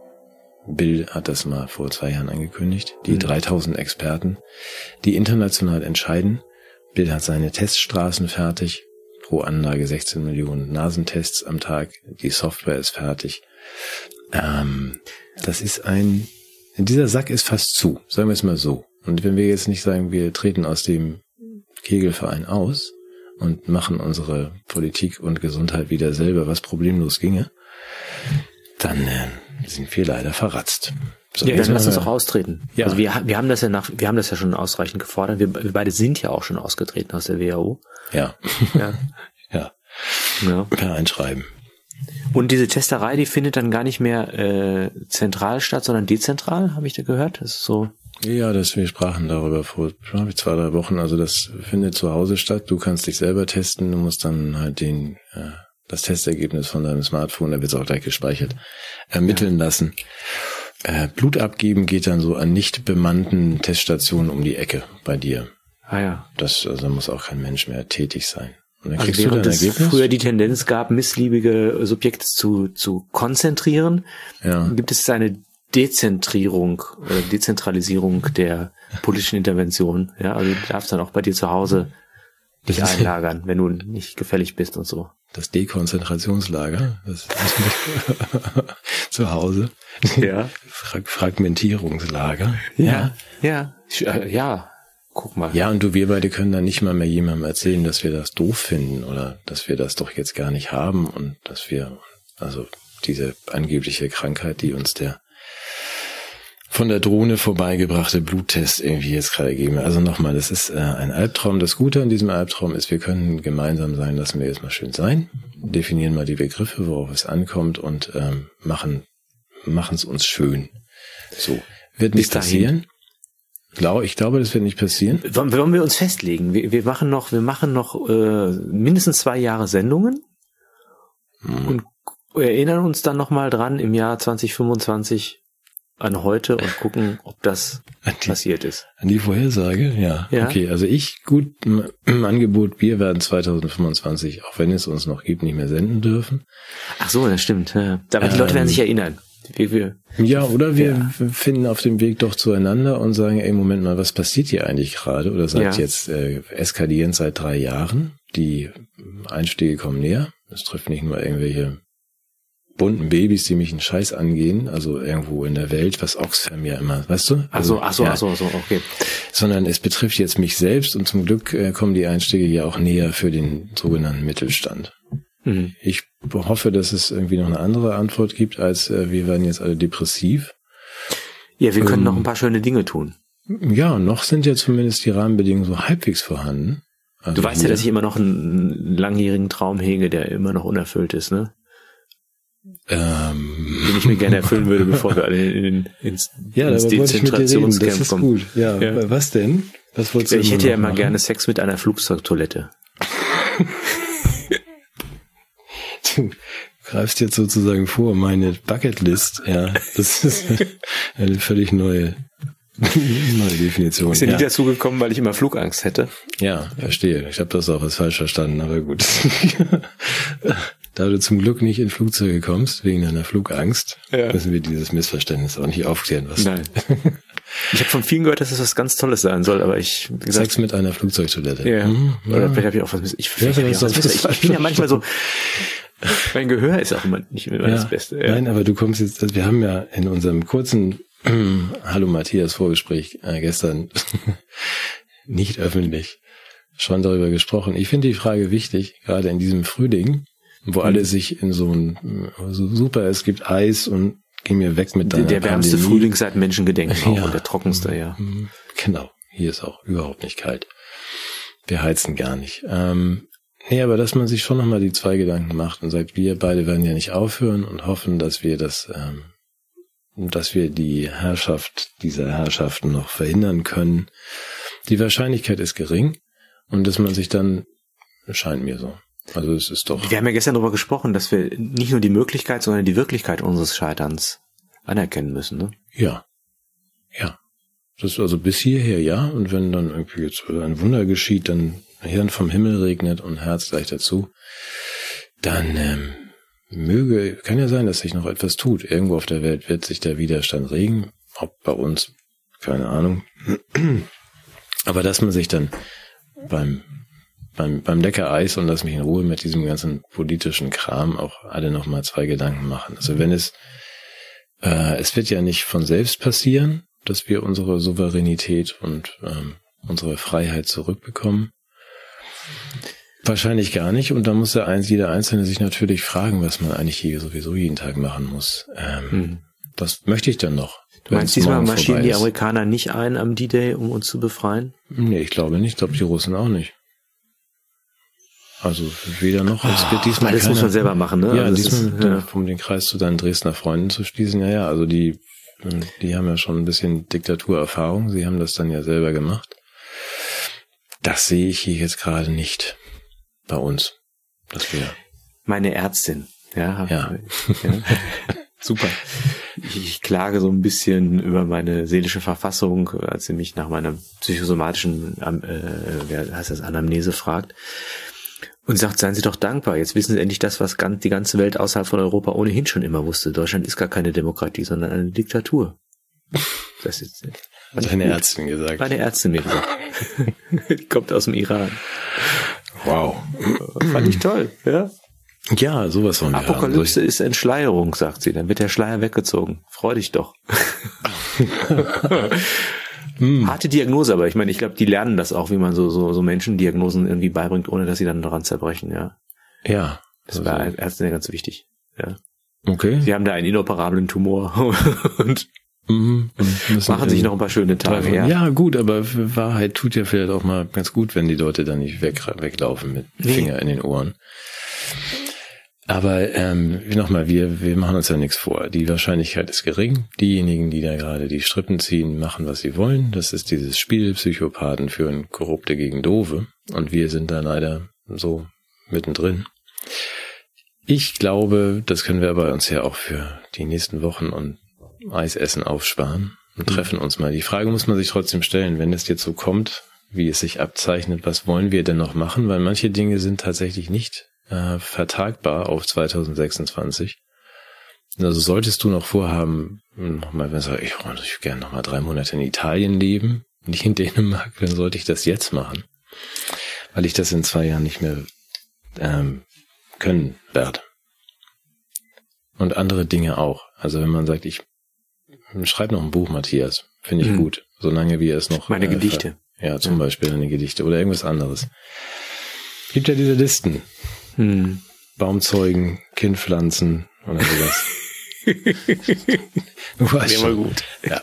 Bill hat das mal vor zwei Jahren angekündigt. Die mhm. 3000 Experten, die international entscheiden. Bill hat seine Teststraßen fertig pro Anlage 16 Millionen Nasentests am Tag. Die Software ist fertig. Ähm, das ist ein, dieser Sack ist fast zu, sagen wir es mal so. Und wenn wir jetzt nicht sagen, wir treten aus dem Kegelverein aus und machen unsere Politik und Gesundheit wieder selber, was problemlos ginge, dann äh, sind wir leider verratzt. So, ja, dann lass uns auch austreten. Ja. Also wir, wir haben das ja nach, wir haben das ja schon ausreichend gefordert. Wir, wir beide sind ja auch schon ausgetreten aus der WHO. <laughs> Ja. Ja. ja. ja. Per Einschreiben. Und diese Testerei, die findet dann gar nicht mehr äh, zentral statt, sondern dezentral, habe ich da gehört. Das ist so. Ja, dass wir sprachen darüber vor zwei, drei Wochen. Also das findet zu Hause statt. Du kannst dich selber testen. Du musst dann halt den äh, das Testergebnis von deinem Smartphone, da wird es auch gleich gespeichert, ermitteln ja. lassen. Äh, Blut abgeben geht dann so an nicht bemannten Teststationen um die Ecke bei dir. Ah ja. Das, also muss auch kein Mensch mehr tätig sein. Und dann also während es Ergebnis? früher die Tendenz gab, missliebige Subjekte zu, zu konzentrieren, ja. gibt es eine Dezentrierung oder Dezentralisierung der politischen Intervention. Ja, also du darfst dann auch bei dir zu Hause dich einlagern, wenn du nicht gefällig bist und so. Das Dekonzentrationslager, das <laughs> zu Hause. Ja. Frag Fragmentierungslager. Ja, ja, ja, äh, ja. Guck mal. Ja, und du, wir beide können dann nicht mal mehr jemandem erzählen, dass wir das doof finden oder dass wir das doch jetzt gar nicht haben und dass wir, also diese angebliche Krankheit, die uns der von der Drohne vorbeigebrachte Bluttest irgendwie jetzt gerade geben. Also nochmal, das ist äh, ein Albtraum. Das Gute an diesem Albtraum ist, wir können gemeinsam sein, lassen wir jetzt mal schön sein, definieren mal die Begriffe, worauf es ankommt und ähm, machen machen es uns schön. So wird nicht passieren. Glaub, ich glaube, das wird nicht passieren. Wollen, wollen wir uns festlegen? Wir, wir machen noch, wir machen noch äh, mindestens zwei Jahre Sendungen hm. und erinnern uns dann noch mal dran im Jahr 2025 an heute und gucken, ob das die, passiert ist. An die Vorhersage, ja. ja. Okay, also ich gut im Angebot, wir werden 2025, auch wenn es uns noch gibt, nicht mehr senden dürfen. Ach so, das stimmt. Ja. Aber die ähm, Leute werden sich erinnern. Wir, wir, ja, oder wir ja. finden auf dem Weg doch zueinander und sagen, ey, Moment mal, was passiert hier eigentlich gerade? Oder sagt ja. jetzt äh, eskalierend seit drei Jahren. Die Einstiege kommen näher. Es trifft nicht nur irgendwelche bunten Babys, die mich einen Scheiß angehen, also irgendwo in der Welt, was Oxfam ja immer, weißt du? Also, ach so, ach so, ach so, okay. Sondern es betrifft jetzt mich selbst und zum Glück äh, kommen die Einstiege ja auch näher für den sogenannten Mittelstand. Mhm. Ich hoffe, dass es irgendwie noch eine andere Antwort gibt, als äh, wir werden jetzt alle depressiv. Ja, wir können ähm, noch ein paar schöne Dinge tun. Ja, noch sind ja zumindest die Rahmenbedingungen so halbwegs vorhanden. Also du weißt ja, dass ich immer noch einen langjährigen Traum hege, der immer noch unerfüllt ist, ne? Ähm. Den ich mir gerne erfüllen würde, bevor wir alle in, in, ins, ja, ins Dezentrationscamp kommen. Gut. Ja, ja, was denn? Was wolltest du Ich hätte ja immer gerne Sex mit einer Flugzeugtoilette. du greifst jetzt sozusagen vor, meine Bucketlist, ja, das ist eine völlig neue, neue Definition. Ist ja nie dazu gekommen, weil ich immer Flugangst hätte? Ja, verstehe. Ich habe das auch als falsch verstanden, aber gut. Da du zum Glück nicht in Flugzeuge kommst, wegen deiner Flugangst, ja. müssen wir dieses Missverständnis auch nicht aufklären. Was Nein. <laughs> Ich habe von vielen gehört, dass es was ganz Tolles sein soll, aber ich wie gesagt, Sex mit einer Flugzeugtoilette. Ja. Mhm, ja. Oder vielleicht habe ich auch was. Ich, ja, ich, was ich, ich bin ja manchmal so. <laughs> Mein Gehör ist auch immer nicht immer ja. das Beste. Ja. Nein, aber du kommst jetzt. Also wir haben ja in unserem kurzen <clears throat> Hallo Matthias Vorgespräch äh, gestern <laughs> nicht öffentlich schon darüber gesprochen. Ich finde die Frage wichtig, gerade in diesem Frühling, wo alle mhm. sich in so ein so super, es gibt Eis und geh mir weg mit deiner Der wärmste Pandemie. Frühling seit Menschengedenken auch <laughs> ja. und der trockenste, ja. Mhm. Genau, hier ist auch überhaupt nicht kalt. Wir heizen gar nicht. Ähm, nee, aber dass man sich schon nochmal die zwei Gedanken macht und sagt, wir beide werden ja nicht aufhören und hoffen, dass wir das, ähm, dass wir die Herrschaft dieser Herrschaften noch verhindern können. Die Wahrscheinlichkeit ist gering und dass man sich dann, scheint mir so, also es ist doch. Wir haben ja gestern darüber gesprochen, dass wir nicht nur die Möglichkeit, sondern die Wirklichkeit unseres Scheiterns anerkennen müssen, ne? Ja. Ja. Das ist also bis hierher ja. Und wenn dann irgendwie jetzt ein Wunder geschieht, dann Hirn vom Himmel regnet und Herz gleich dazu, dann ähm, möge, kann ja sein, dass sich noch etwas tut. Irgendwo auf der Welt wird sich der Widerstand regen. Ob bei uns, keine Ahnung. Aber dass man sich dann beim beim, beim lecker Eis und lass mich in Ruhe mit diesem ganzen politischen Kram auch alle nochmal zwei Gedanken machen. Also wenn es, äh, es wird ja nicht von selbst passieren, dass wir unsere Souveränität und ähm, unsere Freiheit zurückbekommen. Wahrscheinlich gar nicht. Und da muss der eins, jeder Einzelne sich natürlich fragen, was man eigentlich hier sowieso jeden Tag machen muss. Ähm, hm. Was möchte ich dann noch? Du meinst, diesmal marschieren die Amerikaner nicht ein am D-Day, um uns zu befreien? Nee, ich glaube nicht. Ich glaube, die Russen auch nicht. Also weder noch. Es wird diesmal das keiner, muss man selber machen, ne? Ja, also diesmal ist, ja. um den Kreis zu deinen Dresdner Freunden zu schließen. Ja, ja, also die, die haben ja schon ein bisschen Diktaturerfahrung. Sie haben das dann ja selber gemacht. Das sehe ich hier jetzt gerade nicht bei uns. Dass wir Meine Ärztin, ja. ja. <laughs> ja. Super. Ich, ich klage so ein bisschen über meine seelische Verfassung, als sie mich nach meiner psychosomatischen, äh, wer heißt das, Anamnese fragt. Und sagt, seien Sie doch dankbar. Jetzt wissen Sie endlich das, was die ganze Welt außerhalb von Europa ohnehin schon immer wusste. Deutschland ist gar keine Demokratie, sondern eine Diktatur. Das ist hat eine Ärztin gesagt. Meine Ärztin mir gesagt. <laughs> Kommt aus dem Iran. Wow. Fand ich toll, ja. Ja, sowas von Apokalypse ist Entschleierung, sagt sie. Dann wird der Schleier weggezogen. Freu dich doch. <laughs> <laughs> hm. Harte Diagnose, aber ich meine, ich glaube, die lernen das auch, wie man so, so, so Menschen Diagnosen irgendwie beibringt, ohne dass sie dann daran zerbrechen, ja. Ja. Das also. war Ärzte ganz wichtig, ja. Okay. Sie haben da einen inoperablen Tumor <laughs> und Mhm. Machen sich noch ein paar schöne Tage. Ja. ja, gut, aber Wahrheit tut ja vielleicht auch mal ganz gut, wenn die Leute dann nicht weg, weglaufen mit nee. Finger in den Ohren. Aber ähm, nochmal, wir, wir machen uns ja nichts vor. Die Wahrscheinlichkeit ist gering. Diejenigen, die da gerade die Strippen ziehen, machen, was sie wollen. Das ist dieses Spiel, Psychopathen führen Korrupte gegen Dove. Und wir sind da leider so mittendrin. Ich glaube, das können wir aber uns ja auch für die nächsten Wochen und Eisessen aufsparen und mhm. treffen uns mal. Die Frage muss man sich trotzdem stellen, wenn es jetzt so kommt, wie es sich abzeichnet, was wollen wir denn noch machen? Weil manche Dinge sind tatsächlich nicht äh, vertagbar auf 2026. Also solltest du noch vorhaben, nochmal, wenn du sagst, ich, ich gerne nochmal drei Monate in Italien leben, nicht in Dänemark, dann sollte ich das jetzt machen. Weil ich das in zwei Jahren nicht mehr ähm, können werde. Und andere Dinge auch. Also wenn man sagt, ich schreib noch ein Buch, Matthias, finde ich mhm. gut. Solange wir es noch. Meine äh, Gedichte. Ja, zum ja. Beispiel eine Gedichte oder irgendwas anderes. Gibt ja diese Listen. Hm. Baumzeugen, Kindpflanzen oder sowas. <laughs> schon. mal gut. Ja.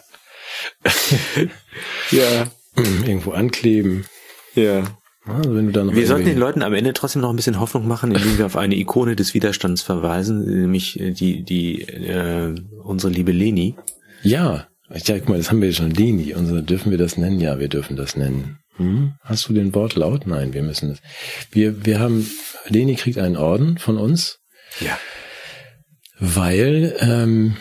<laughs> ja. Irgendwo ankleben. Ja. Also wenn du dann wir sollten den Leuten am Ende trotzdem noch ein bisschen Hoffnung machen, indem wir auf eine Ikone des Widerstands verweisen, nämlich die die äh, unsere liebe Leni. Ja, ich ja, guck mal, das haben wir ja schon Leni. Unsere dürfen wir das nennen? Ja, wir dürfen das nennen. Hm? Hast du den Wort laut? Nein, wir müssen das. Wir wir haben Leni kriegt einen Orden von uns. Ja. Weil ähm,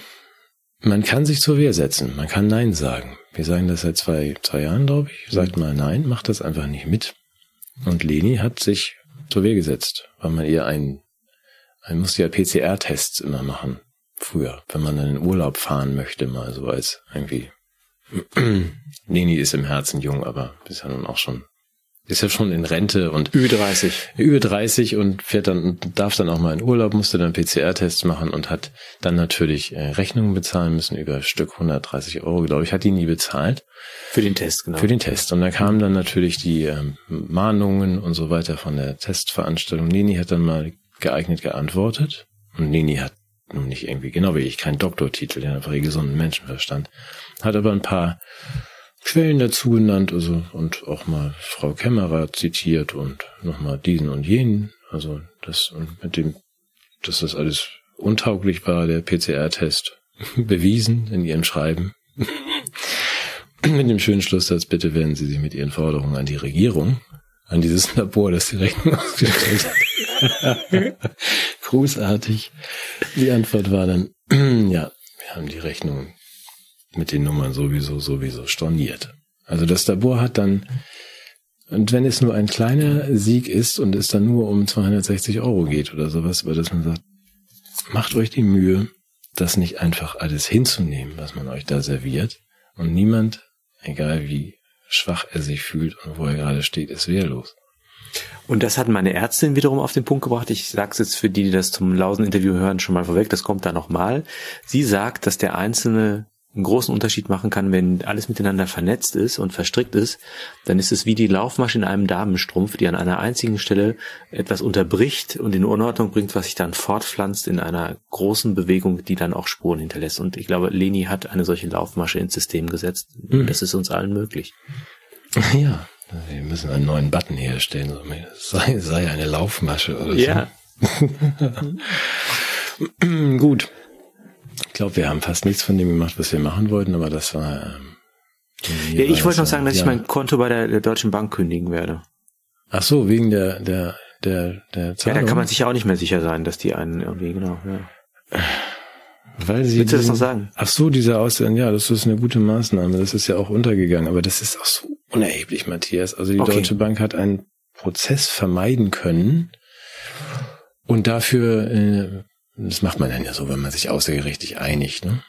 man kann sich zur Wehr setzen, man kann Nein sagen. Wir sagen das seit zwei, zwei Jahren, glaube ich. Sagt mal Nein, macht das einfach nicht mit. Und Leni hat sich zur Wehr gesetzt, weil man ihr ein, man musste ja PCR-Tests immer machen. Früher, wenn man dann in Urlaub fahren möchte, mal so als irgendwie. Leni ist im Herzen jung, aber ist ja nun auch schon ist ja schon in Rente und über 30. Über 30 und fährt dann, darf dann auch mal in Urlaub, musste dann PCR-Tests machen und hat dann natürlich äh, Rechnungen bezahlen müssen über Stück 130 Euro, glaube ich, hat die nie bezahlt. Für den Test, genau. Für den Test. Und da kamen dann natürlich die ähm, Mahnungen und so weiter von der Testveranstaltung. Nini hat dann mal geeignet geantwortet. Und Nini hat nun nicht irgendwie, genau wie ich, keinen Doktortitel, der einfach gesunden Menschenverstand. Hat aber ein paar Quellen dazu genannt, also und auch mal Frau Kämmerer zitiert und nochmal diesen und jenen. Also das und mit dem, dass das alles untauglich war, der PCR-Test <laughs> bewiesen in ihrem Schreiben. <laughs> mit dem schönen Schlusssatz, bitte wenden Sie sich mit Ihren Forderungen an die Regierung, an dieses Labor, das die Rechnung <laughs> ausgestellt hat. <laughs> Großartig. Die Antwort war dann, <clears throat> ja, wir haben die Rechnung mit den Nummern sowieso, sowieso storniert. Also das Labor hat dann, und wenn es nur ein kleiner Sieg ist und es dann nur um 260 Euro geht oder sowas, über das man sagt, macht euch die Mühe, das nicht einfach alles hinzunehmen, was man euch da serviert. Und niemand, egal wie schwach er sich fühlt und wo er gerade steht, ist wehrlos. Und das hat meine Ärztin wiederum auf den Punkt gebracht. Ich sage es jetzt für die, die das zum Lausen-Interview hören, schon mal vorweg. Das kommt da nochmal. Sie sagt, dass der einzelne einen großen Unterschied machen kann, wenn alles miteinander vernetzt ist und verstrickt ist, dann ist es wie die Laufmasche in einem Damenstrumpf, die an einer einzigen Stelle etwas unterbricht und in Unordnung bringt, was sich dann fortpflanzt in einer großen Bewegung, die dann auch Spuren hinterlässt. Und ich glaube, Leni hat eine solche Laufmasche ins System gesetzt. Mhm. Das ist uns allen möglich. Ja, wir müssen einen neuen Button herstellen. Sei, sei eine Laufmasche oder so. Ja. <laughs> Gut. Ich glaube, wir haben fast nichts von dem gemacht, was wir machen wollten, aber das war. Ähm, ja, ich wollte noch sagen, dass ja. ich mein Konto bei der, der Deutschen Bank kündigen werde. Ach so, wegen der der der der Zahlung. Ja, da kann man sich ja auch nicht mehr sicher sein, dass die einen irgendwie genau. Ja. Weil sie Willst du das noch sagen? Ach so, dieser Aussehen, ja, das ist eine gute Maßnahme. Das ist ja auch untergegangen, aber das ist auch so unerheblich, Matthias. Also die okay. Deutsche Bank hat einen Prozess vermeiden können und dafür äh, das macht man dann ja so, wenn man sich außergerichtlich einigt, ne?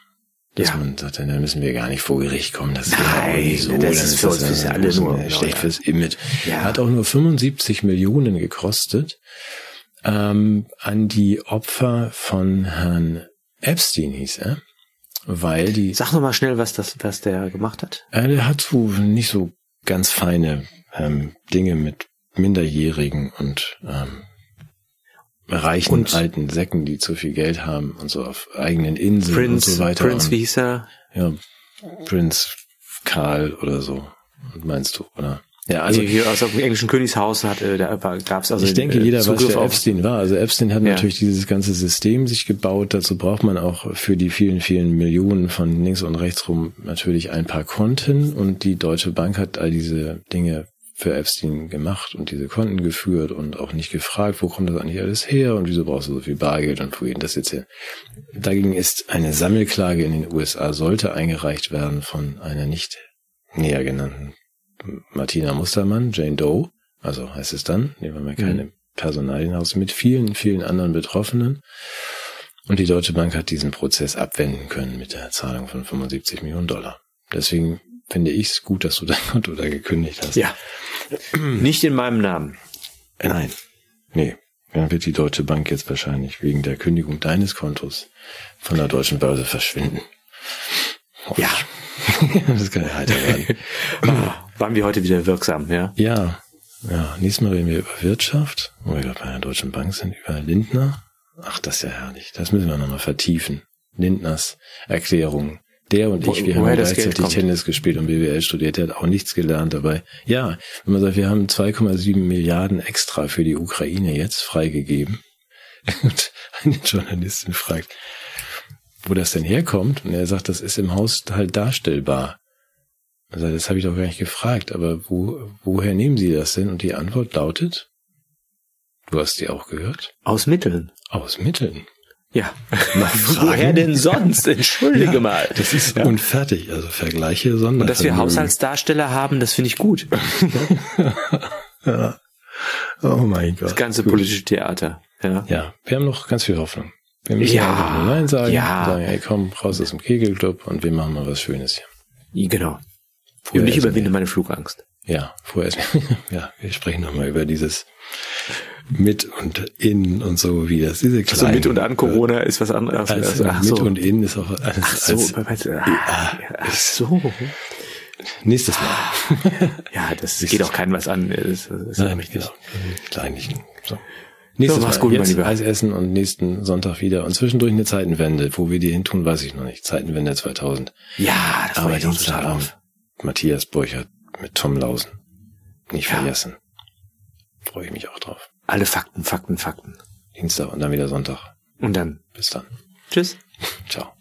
Dass Ja. man sagt, da müssen wir gar nicht vor Gericht kommen. Das Nein, so. das dann ist für uns- ja- alle das ist nur- schlecht fürs Image. Ja. Hat auch nur 75 Millionen gekostet ähm, an die Opfer von Herrn Epstein hieß er, weil die Sag noch mal schnell, was das, was der gemacht hat. äh, der hat so nicht so ganz feine ähm, Dinge mit Minderjährigen und ähm, reichen Und- alten Säcken, die zu viel Geld haben und so auf eigenen Inseln Prince, und so weiter. Prince, und, wie hieß er? ja, Prince Karl oder so, meinst du, oder? Ja, also hier aus dem englischen Königshaus hat, äh, da gab es also ich denke, äh, jeder weiß, Zugriff wer auf- Epstein war. Also Epstein hat Ja. natürlich dieses ganze System sich gebaut. Dazu braucht man auch für die vielen, vielen Millionen von links und rechts rum natürlich ein paar Konten. Und die Deutsche Bank hat all diese Dinge für Epstein gemacht und diese Konten geführt und auch nicht gefragt, wo kommt das eigentlich alles her und wieso brauchst du so viel Bargeld und wo geht das jetzt hin? Dagegen ist eine Sammelklage in den USA sollte eingereicht werden von einer nicht näher genannten Martina Mustermann, Jane Doe, also heißt es dann, nehmen wir mal keine Personalien aus, mit vielen, vielen anderen Betroffenen. Und die Deutsche Bank hat diesen Prozess abwenden können mit der Zahlung von 75 Millionen Dollar. Deswegen finde ich es gut, dass du dein <laughs> Konto da gekündigt hast. Ja. Nicht in meinem Namen. Äh, Nein. Nee. Dann wird die Deutsche Bank jetzt wahrscheinlich wegen der Kündigung deines Kontos von der deutschen Börse verschwinden. Ja. <laughs> das kann ja heiter werden. <laughs> <clears throat> Waren wir heute wieder wirksam, ja? Ja, ja. Nächstes Mal reden wir über Wirtschaft, wo wir gerade bei der Deutschen Bank sind, über Lindner. Ach, das ist ja herrlich. Das müssen wir nochmal vertiefen. Lindners Erklärung. Der und Wo- ich, wir haben gleichzeitig. Tennis gespielt und BWL studiert. Der hat auch nichts gelernt dabei. Ja, wenn man sagt, wir haben 2,7 Milliarden extra für die Ukraine jetzt freigegeben. <laughs> Und eine Journalistin fragt, wo das denn herkommt. Und er sagt, das ist im Haushalt darstellbar. Also das habe ich doch gar nicht gefragt, aber wo, woher nehmen Sie das denn? Und die Antwort lautet, du hast die auch gehört, Aus Mitteln. aus Mitteln. Ja. <laughs> Woher denn sonst? Entschuldige mal. Das ist ja. unfertig, also Vergleiche, sondern. Und dass wir Haushaltsdarsteller haben, das finde ich gut. <laughs> Ja. Oh mein Gott. Das ganze politische Theater. Ja. Ja, wir haben noch ganz viel Hoffnung. Wir müssen Ja. Nein sagen, Ja. sagen, hey komm, raus aus dem Kegelclub und wir machen mal was Schönes hier. Genau. Und ich überwinde meine Flugangst. Ja, vorher ist, <laughs> ja, wir sprechen nochmal über dieses mit und in und so, wie das diese Also kleinen, mit und an Corona ist was anderes. Als, Also, mit so. und in ist auch alles. Ach so, als, bei- ah, ach so. nächstes Mal. <laughs> Ja, das geht auch keinem was an. Das, das ist Nein, richtig. genau. Kleinlichen. So. Nächstes So, mach's Mal. gut, mein Jetzt Lieber. Eis essen und nächsten Sonntag wieder und zwischendurch eine Zeitenwende. Wo wir die hin tun, weiß ich noch nicht. Zeitenwende 2000. Ja, da freue Aber Dienstagabend. Matthias Burchert mit Tom Lausen. Nicht Ja. vergessen. Freue ich mich auch drauf. Alle Fakten, Fakten, Fakten. Dienstag und dann wieder Sonntag. Und dann Bis dann. tschüss. <laughs> Ciao.